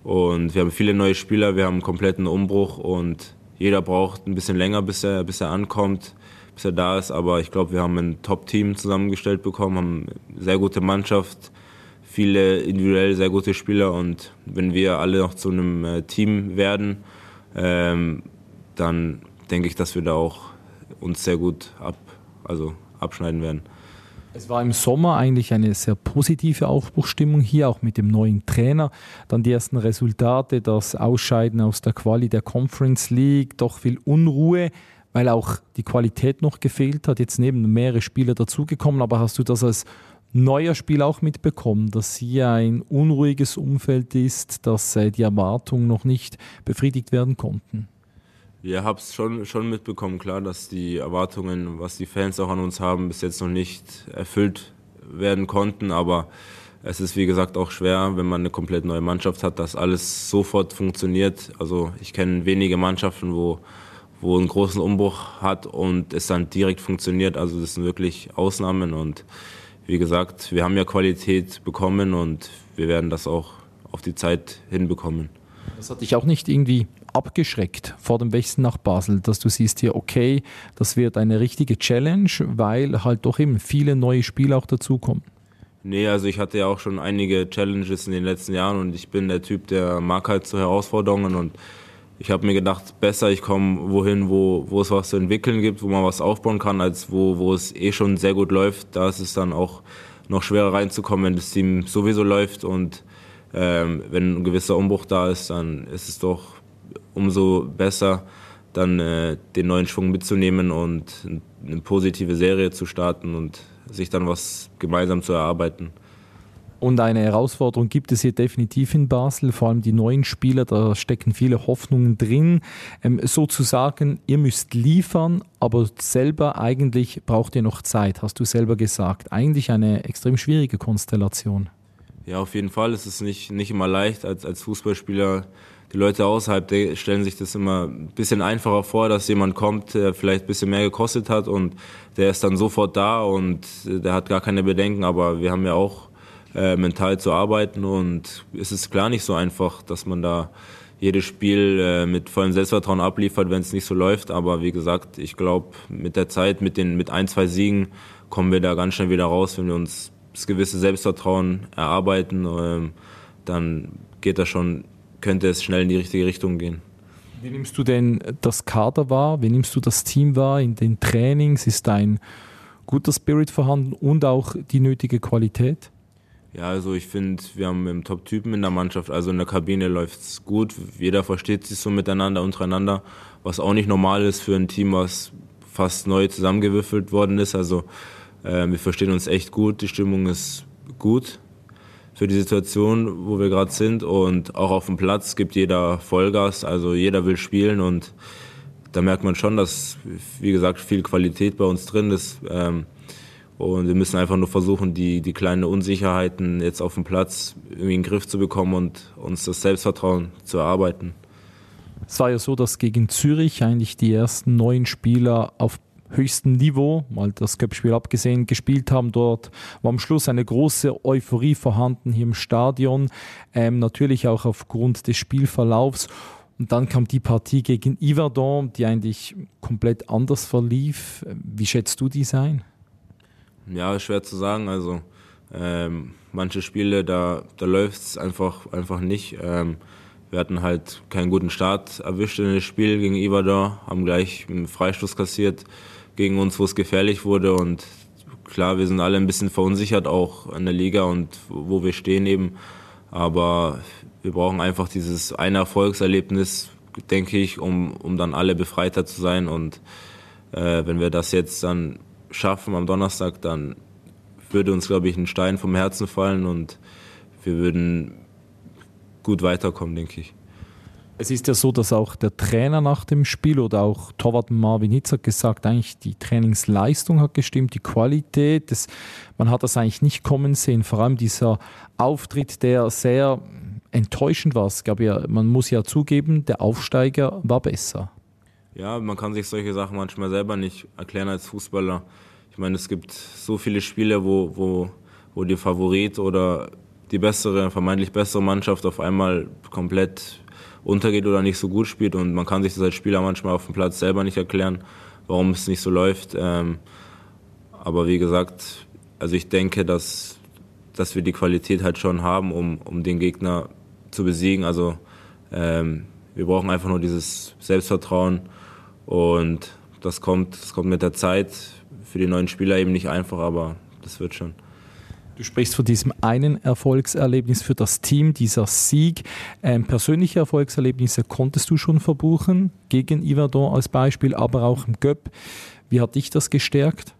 Und wir haben viele neue Spieler, wir haben einen kompletten Umbruch und jeder braucht ein bisschen länger, bis er, bis er ankommt bis er da ist. Aber ich glaube, wir haben ein Top-Team zusammengestellt bekommen, haben eine sehr gute Mannschaft, viele individuell sehr gute Spieler. Und wenn wir alle noch zu einem äh, Team werden, ähm, dann denke ich, dass wir da auch uns sehr gut ab, also abschneiden werden. Es war im Sommer eigentlich eine sehr positive Aufbruchstimmung hier, auch mit dem neuen Trainer. Dann die ersten Resultate, das Ausscheiden aus der Quali der Conference League, doch viel Unruhe weil auch die Qualität noch gefehlt hat. Jetzt neben mehrere Spieler dazugekommen, aber hast du das als neuer Spieler auch mitbekommen, dass hier ein unruhiges Umfeld ist, dass äh, die Erwartungen noch nicht befriedigt werden konnten? Ja, habe es schon, schon mitbekommen, klar, dass die Erwartungen, was die Fans auch an uns haben, bis jetzt noch nicht erfüllt werden konnten. Aber es ist, wie gesagt, auch schwer, wenn man eine komplett neue Mannschaft hat, dass alles sofort funktioniert. Also ich kenne wenige Mannschaften, wo wo einen großen Umbruch hat und es dann direkt funktioniert. Also das sind wirklich Ausnahmen und wie gesagt, wir haben ja Qualität bekommen und wir werden das auch auf die Zeit hinbekommen. Das hat dich auch nicht irgendwie abgeschreckt vor dem Wechsel nach Basel, dass du siehst hier, okay, das wird eine richtige Challenge, weil halt doch eben viele neue Spiele auch dazukommen. Nee, also ich hatte ja auch schon einige Challenges in den letzten Jahren und ich bin der Typ, der mag halt so Herausforderungen und ich habe mir gedacht, besser ich komme wohin, wo, wo es was zu entwickeln gibt, wo man was aufbauen kann, als wo, wo es eh schon sehr gut läuft. Da ist es dann auch noch schwerer reinzukommen, wenn das Team sowieso läuft und ähm, wenn ein gewisser Umbruch da ist, dann ist es doch umso besser, dann äh, den neuen Schwung mitzunehmen und eine positive Serie zu starten und sich dann was gemeinsam zu erarbeiten. Und eine Herausforderung gibt es hier definitiv in Basel, vor allem die neuen Spieler, da stecken viele Hoffnungen drin. Ähm, sozusagen, ihr müsst liefern, aber selber eigentlich braucht ihr noch Zeit, hast du selber gesagt. Eigentlich eine extrem schwierige Konstellation. Ja, auf jeden Fall. Es ist nicht, nicht immer leicht als, als Fußballspieler. Die Leute außerhalb stellen sich das immer ein bisschen einfacher vor, dass jemand kommt, der vielleicht ein bisschen mehr gekostet hat und der ist dann sofort da und der hat gar keine Bedenken. Aber wir haben ja auch äh, mental zu arbeiten. Und es ist klar nicht so einfach, dass man da jedes Spiel äh, mit vollem Selbstvertrauen abliefert, wenn es nicht so läuft. Aber wie gesagt, ich glaube, mit der Zeit, mit den mit ein, zwei Siegen kommen wir da ganz schnell wieder raus, wenn wir uns das gewisse Selbstvertrauen erarbeiten, ähm, dann geht das schon, könnte es schnell in die richtige Richtung gehen. Wie nimmst du denn das Kader wahr? Wie nimmst du das Team wahr in den Trainings? Ist ein guter Spirit vorhanden und auch die nötige Qualität? Ja, also ich finde, wir haben Top-Typen in der Mannschaft. Also in der Kabine läuft es gut. Jeder versteht sich so miteinander, untereinander, was auch nicht normal ist für ein Team, was fast neu zusammengewürfelt worden ist. Also äh, wir verstehen uns echt gut. Die Stimmung ist gut für die Situation, wo wir gerade sind. Und auch auf dem Platz gibt jeder Vollgas. Also jeder will spielen und da merkt man schon, dass, wie gesagt, viel Qualität bei uns drin ist. Ähm, und wir müssen einfach nur versuchen, die, die kleinen Unsicherheiten jetzt auf dem Platz irgendwie in den Griff zu bekommen und uns das Selbstvertrauen zu erarbeiten. Es war ja so, dass gegen Zürich eigentlich die ersten neun Spieler auf höchstem Niveau, mal das Cup-Spiel abgesehen, gespielt haben. Dort war am Schluss eine große Euphorie vorhanden hier im Stadion, ähm, natürlich auch aufgrund des Spielverlaufs. Und dann kam die Partie gegen Yverdon, die eigentlich komplett anders verlief. Wie schätzt du die ein? Ja, schwer zu sagen. Also ähm, manche Spiele, da, da läuft es einfach, einfach nicht. Ähm, wir hatten halt keinen guten Start erwischt in das Spiel gegen Ibador, haben gleich einen Freistoß kassiert gegen uns, wo es gefährlich wurde. Und klar, wir sind alle ein bisschen verunsichert auch in der Liga und wo wir stehen eben. Aber wir brauchen einfach dieses eine Erfolgserlebnis, denke ich, um, um dann alle befreiter zu sein. Und äh, wenn wir das jetzt dann schaffen am Donnerstag, dann würde uns, glaube ich, ein Stein vom Herzen fallen und wir würden gut weiterkommen, denke ich. Es ist ja so, dass auch der Trainer nach dem Spiel oder auch Torwart Marvin Hitz hat gesagt, eigentlich die Trainingsleistung hat gestimmt, die Qualität, das, man hat das eigentlich nicht kommen sehen. Vor allem dieser Auftritt, der sehr enttäuschend war. Es gab ja, man muss ja zugeben, der Aufsteiger war besser. Ja, man kann sich solche Sachen manchmal selber nicht erklären als Fußballer. Ich meine, es gibt so viele Spiele, wo, wo, wo die Favorit oder die bessere, vermeintlich bessere Mannschaft auf einmal komplett untergeht oder nicht so gut spielt und man kann sich das als Spieler manchmal auf dem Platz selber nicht erklären, warum es nicht so läuft. Ähm, aber wie gesagt, also ich denke, dass, dass wir die Qualität halt schon haben, um, um den Gegner zu besiegen. Also ähm, wir brauchen einfach nur dieses Selbstvertrauen und das kommt, das kommt mit der Zeit. Für die neuen Spieler eben nicht einfach, aber das wird schon. Du sprichst von diesem einen Erfolgserlebnis für das Team, dieser Sieg. Ähm, persönliche Erfolgserlebnisse konntest du schon verbuchen, gegen Iverdon als Beispiel, aber auch im Göpp. Wie hat dich das gestärkt?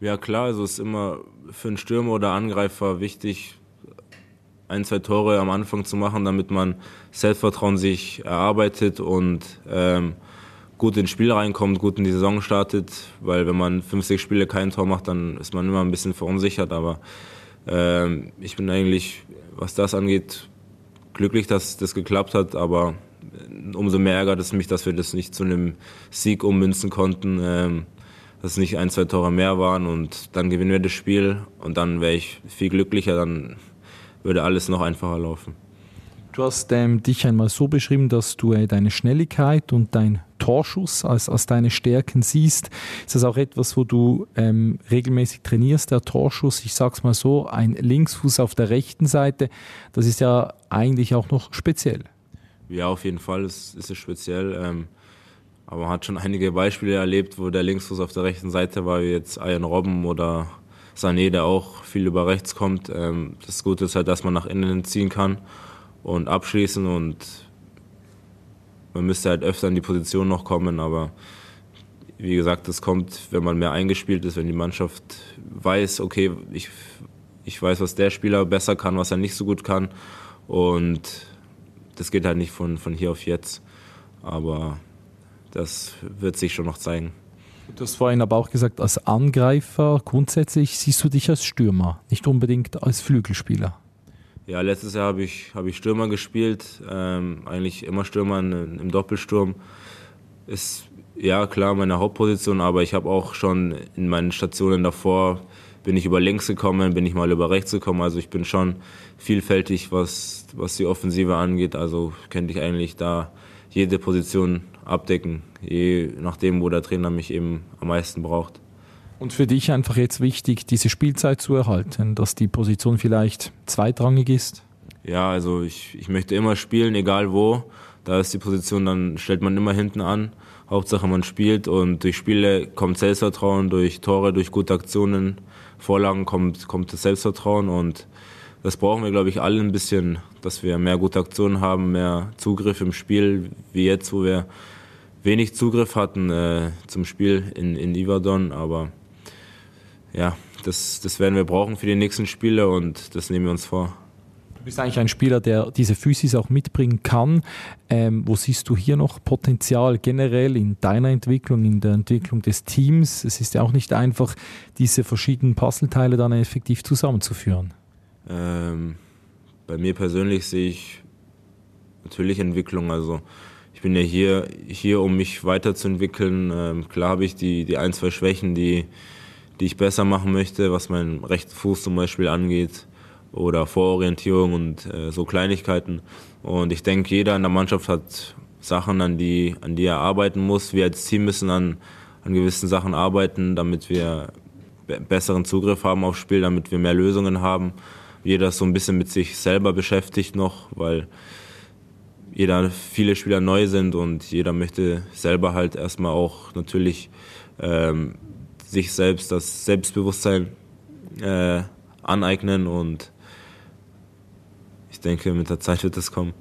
Ja klar, also es ist immer für einen Stürmer oder Angreifer wichtig, ein, zwei Tore am Anfang zu machen, damit man Selbstvertrauen sich erarbeitet und ähm, gut ins Spiel reinkommt, gut in die Saison startet, weil wenn man 50 Spiele kein Tor macht, dann ist man immer ein bisschen verunsichert, aber äh, ich bin eigentlich, was das angeht, glücklich, dass das geklappt hat, aber umso mehr ärgert es mich, dass wir das nicht zu einem Sieg ummünzen konnten, äh, dass es nicht ein, zwei Tore mehr waren und dann gewinnen wir das Spiel und dann wäre ich viel glücklicher, dann würde alles noch einfacher laufen. Du hast ähm, dich einmal so beschrieben, dass du äh, deine Schnelligkeit und dein Torschuss als, als deine Stärken siehst. Ist das auch etwas, wo du ähm, regelmäßig trainierst, der Torschuss? Ich sag's mal so, ein Linksfuß auf der rechten Seite, das ist ja eigentlich auch noch speziell. Ja, auf jeden Fall ist, ist es speziell. Ähm, aber man hat schon einige Beispiele erlebt, wo der Linksfuß auf der rechten Seite war, wie jetzt Ian Robben oder Sané, der auch viel über rechts kommt. Ähm, das Gute ist halt, dass man nach innen ziehen kann und abschließen und man müsste halt öfter in die Position noch kommen, aber wie gesagt, das kommt, wenn man mehr eingespielt ist, wenn die Mannschaft weiß, okay, ich, ich weiß, was der Spieler besser kann, was er nicht so gut kann und das geht halt nicht von, von hier auf jetzt, aber das wird sich schon noch zeigen. Du hast vorhin aber auch gesagt, als Angreifer grundsätzlich siehst du dich als Stürmer, nicht unbedingt als Flügelspieler. Ja, letztes Jahr habe ich, hab ich Stürmer gespielt, ähm, eigentlich immer Stürmer im Doppelsturm. Ist ja klar meine Hauptposition, aber ich habe auch schon in meinen Stationen davor bin ich über links gekommen, bin ich mal über rechts gekommen. Also ich bin schon vielfältig, was, was die Offensive angeht. Also könnte ich eigentlich da jede Position abdecken, je nachdem, wo der Trainer mich eben am meisten braucht. Und für dich einfach jetzt wichtig, diese Spielzeit zu erhalten, dass die Position vielleicht zweitrangig ist? Ja, also ich, ich möchte immer spielen, egal wo. Da ist die Position, dann stellt man immer hinten an. Hauptsache man spielt und durch Spiele kommt Selbstvertrauen, durch Tore, durch gute Aktionen, Vorlagen kommt, kommt das Selbstvertrauen und das brauchen wir, glaube ich, alle ein bisschen, dass wir mehr gute Aktionen haben, mehr Zugriff im Spiel, wie jetzt, wo wir wenig Zugriff hatten äh, zum Spiel in, in Iverdon, aber ja, das, das werden wir brauchen für die nächsten Spiele und das nehmen wir uns vor. Du bist eigentlich ein Spieler, der diese Physis auch mitbringen kann. Ähm, wo siehst du hier noch Potenzial generell in deiner Entwicklung, in der Entwicklung des Teams? Es ist ja auch nicht einfach, diese verschiedenen Puzzleteile dann effektiv zusammenzuführen. Ähm, bei mir persönlich sehe ich natürlich Entwicklung. Also ich bin ja hier, hier um mich weiterzuentwickeln. Ähm, klar habe ich die, die ein, zwei Schwächen, die, die ich besser machen möchte, was meinen rechten Fuß zum Beispiel angeht oder Vororientierung und äh, so Kleinigkeiten. Und ich denke, jeder in der Mannschaft hat Sachen, an die, an die er arbeiten muss. Wir als Team müssen an, an gewissen Sachen arbeiten, damit wir besseren Zugriff haben aufs Spiel, damit wir mehr Lösungen haben. Jeder ist so ein bisschen mit sich selber beschäftigt noch, weil jeder, viele Spieler neu sind und jeder möchte selber halt erstmal auch natürlich ähm, sich selbst das Selbstbewusstsein äh, aneignen und ich denke, mit der Zeit wird das kommen.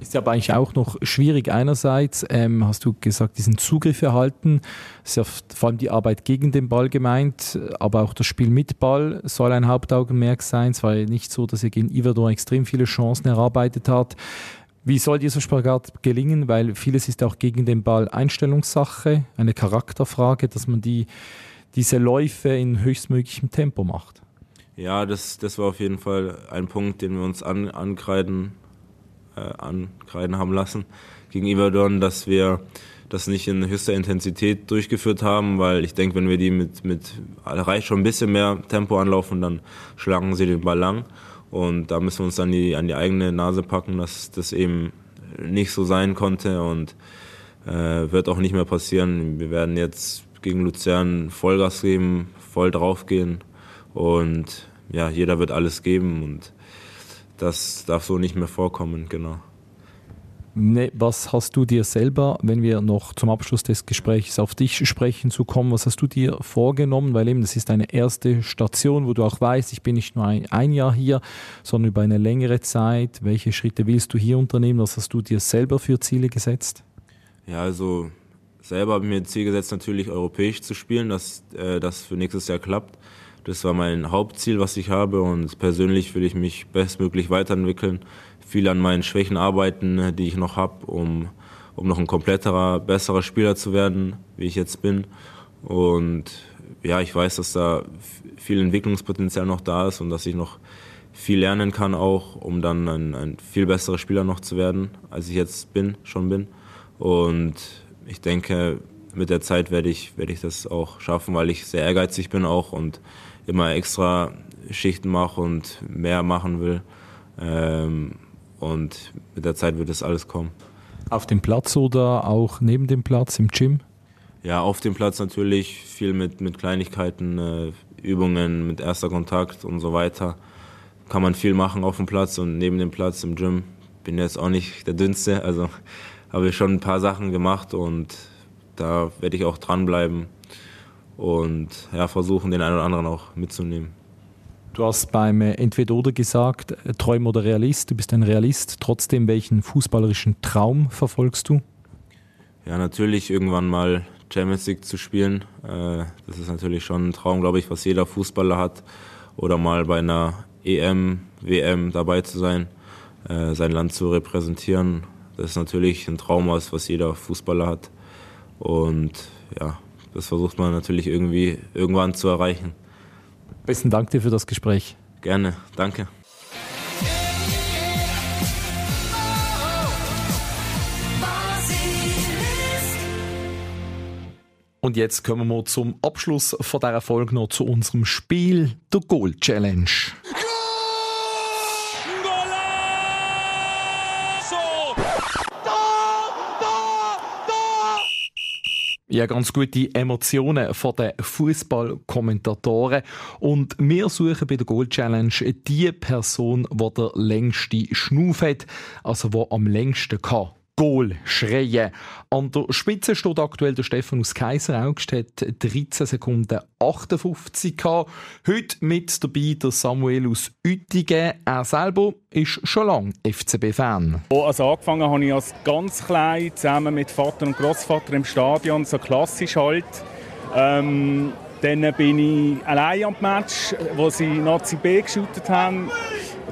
Ist ja aber eigentlich auch noch schwierig. Einerseits ähm, hast du gesagt, diesen Zugriff erhalten. Das ist ja vor allem die Arbeit gegen den Ball gemeint, aber auch das Spiel mit Ball soll ein Hauptaugenmerk sein. Es war ja nicht so, dass er gegen Iverdor extrem viele Chancen erarbeitet hat. Wie soll dieser Spagat gelingen? Weil vieles ist auch gegen den Ball Einstellungssache, eine Charakterfrage, dass man die, diese Läufe in höchstmöglichem Tempo macht. Ja, das, das war auf jeden Fall ein Punkt, den wir uns an, ankreiden, äh, ankreiden haben lassen gegen Iverdon, dass wir das nicht in höchster Intensität durchgeführt haben, weil ich denke, wenn wir die mit, mit reicht schon ein bisschen mehr Tempo anlaufen, dann schlagen sie den Ball lang. Und da müssen wir uns dann die, an die eigene Nase packen, dass das eben nicht so sein konnte und äh, wird auch nicht mehr passieren. Wir werden jetzt gegen Luzern Vollgas geben, voll draufgehen und ja, jeder wird alles geben und das darf so nicht mehr vorkommen, genau. Nee, was hast du dir selber, wenn wir noch zum Abschluss des Gesprächs auf dich sprechen zu kommen, was hast du dir vorgenommen? Weil eben das ist eine erste Station, wo du auch weißt, ich bin nicht nur ein, ein Jahr hier, sondern über eine längere Zeit. Welche Schritte willst du hier unternehmen? Was hast du dir selber für Ziele gesetzt? Ja, also selber habe ich mir Ziel gesetzt, natürlich europäisch zu spielen, dass äh, das für nächstes Jahr klappt. Das war mein Hauptziel, was ich habe und persönlich will ich mich bestmöglich weiterentwickeln, viel an meinen Schwächen arbeiten, die ich noch habe, um, um noch ein kompletterer, besserer Spieler zu werden, wie ich jetzt bin. Und ja, ich weiß, dass da viel Entwicklungspotenzial noch da ist und dass ich noch viel lernen kann auch, um dann ein, ein viel besserer Spieler noch zu werden, als ich jetzt bin, schon bin. Und ich denke, mit der Zeit werde ich, werde ich das auch schaffen, weil ich sehr ehrgeizig bin auch und immer extra Schichten mache und mehr machen will. Ähm, und mit der Zeit wird das alles kommen. Auf dem Platz oder auch neben dem Platz im Gym? Ja, auf dem Platz natürlich viel mit, mit Kleinigkeiten, äh, Übungen, mit erster Kontakt und so weiter. Kann man viel machen auf dem Platz und neben dem Platz im Gym. Bin jetzt auch nicht der Dünnste, also habe ich schon ein paar Sachen gemacht und da werde ich auch dranbleiben und ja, versuchen, den einen oder anderen auch mitzunehmen. Du hast beim äh, Entweder-Oder gesagt, äh, Träumer oder Realist. Du bist ein Realist. Trotzdem, welchen fußballerischen Traum verfolgst du? Ja, natürlich irgendwann mal Champions League zu spielen. Äh, das ist natürlich schon ein Traum, glaube ich, was jeder Fußballer hat. Oder mal bei einer EM, WM dabei zu sein, sein Land zu repräsentieren. Das ist natürlich ein Traum, was jeder Fußballer hat. Und ja, das versucht man natürlich irgendwie irgendwann zu erreichen. Besten Dank dir für das Gespräch. Gerne, danke. Und jetzt kommen wir zum Abschluss von dieser Folge noch zu unserem Spiel, der Goal Challenge. Ja, ganz gute Emotionen von den Fußballkommentatoren. Und wir suchen bei der Goal Challenge die Person, die der längste Schnuff hat, also die am längsten kann. Goal schreien. An der Spitze steht aktuell der Stefan aus Kaiser. August hat 13 Sekunden 58 gehabt. Heute mit dabei der Samuel aus Uetingen. Er selber ist schon lange FCB-Fan. Also angefangen habe ich als ganz klein zusammen mit Vater und Großvater im Stadion, so klassisch halt. Ähm, dann bin ich allein am Match, wo sie Nazi B geshootet haben.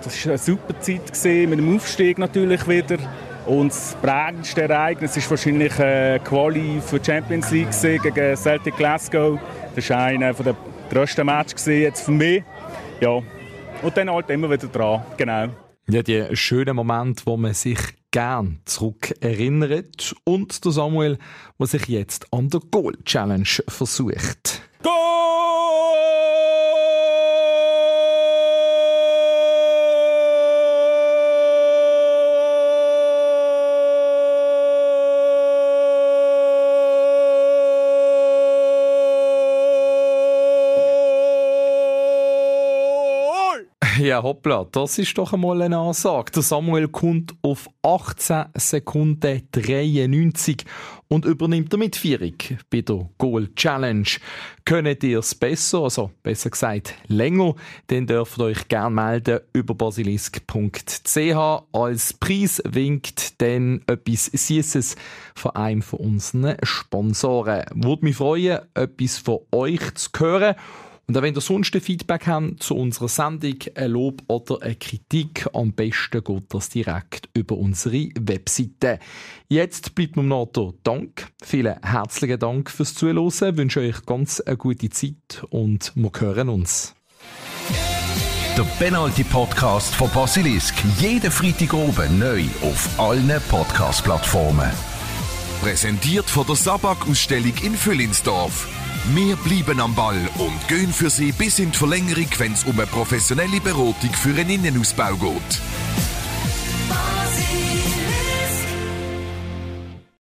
Das war eine super Zeit, mit dem Aufstieg natürlich wieder. Und das prägendste Ereignis war wahrscheinlich äh, Quali für die Champions League gegen Celtic Glasgow. Das war einer der grössten Matches jetzt für mich. Ja. Und dann halt immer wieder dran, genau. Ja, die schönen Momente, wo man sich gern zurück erinnert. Und der Samuel, der sich jetzt an der Goal Challenge versucht. Ja, hoppla, das ist doch einmal eine Ansage. Der Samuel kommt auf 18 Sekunden 93 und übernimmt damit Vierung bei der Goal Challenge. Könnt ihr es besser, also besser gesagt länger, dann dürft ihr euch gerne melden über basilisk.ch. Als Preis winkt dann etwas Süßes von einem von unseren Sponsoren. Würde mich freuen, etwas von euch zu hören. Und auch wenn ihr sonst Feedback habt zu unserer Sendung, ein Lob oder eine Kritik, am besten geht das direkt über unsere Webseite. Jetzt bleibt mir noch der Dank. Vielen herzlichen Dank fürs Zuhören. Ich wünsche euch ganz eine gute Zeit und wir hören uns. Der Penalty Podcast von Basilisk. Jeden Freitag oben neu auf allen Podcast-Plattformen. Präsentiert von der Sabak-Ausstellung in Füllinsdorf. Wir bleiben am Ball und gehen für Sie bis in die Verlängerung, wenn es um eine professionelle Beratung für einen Innenausbau geht.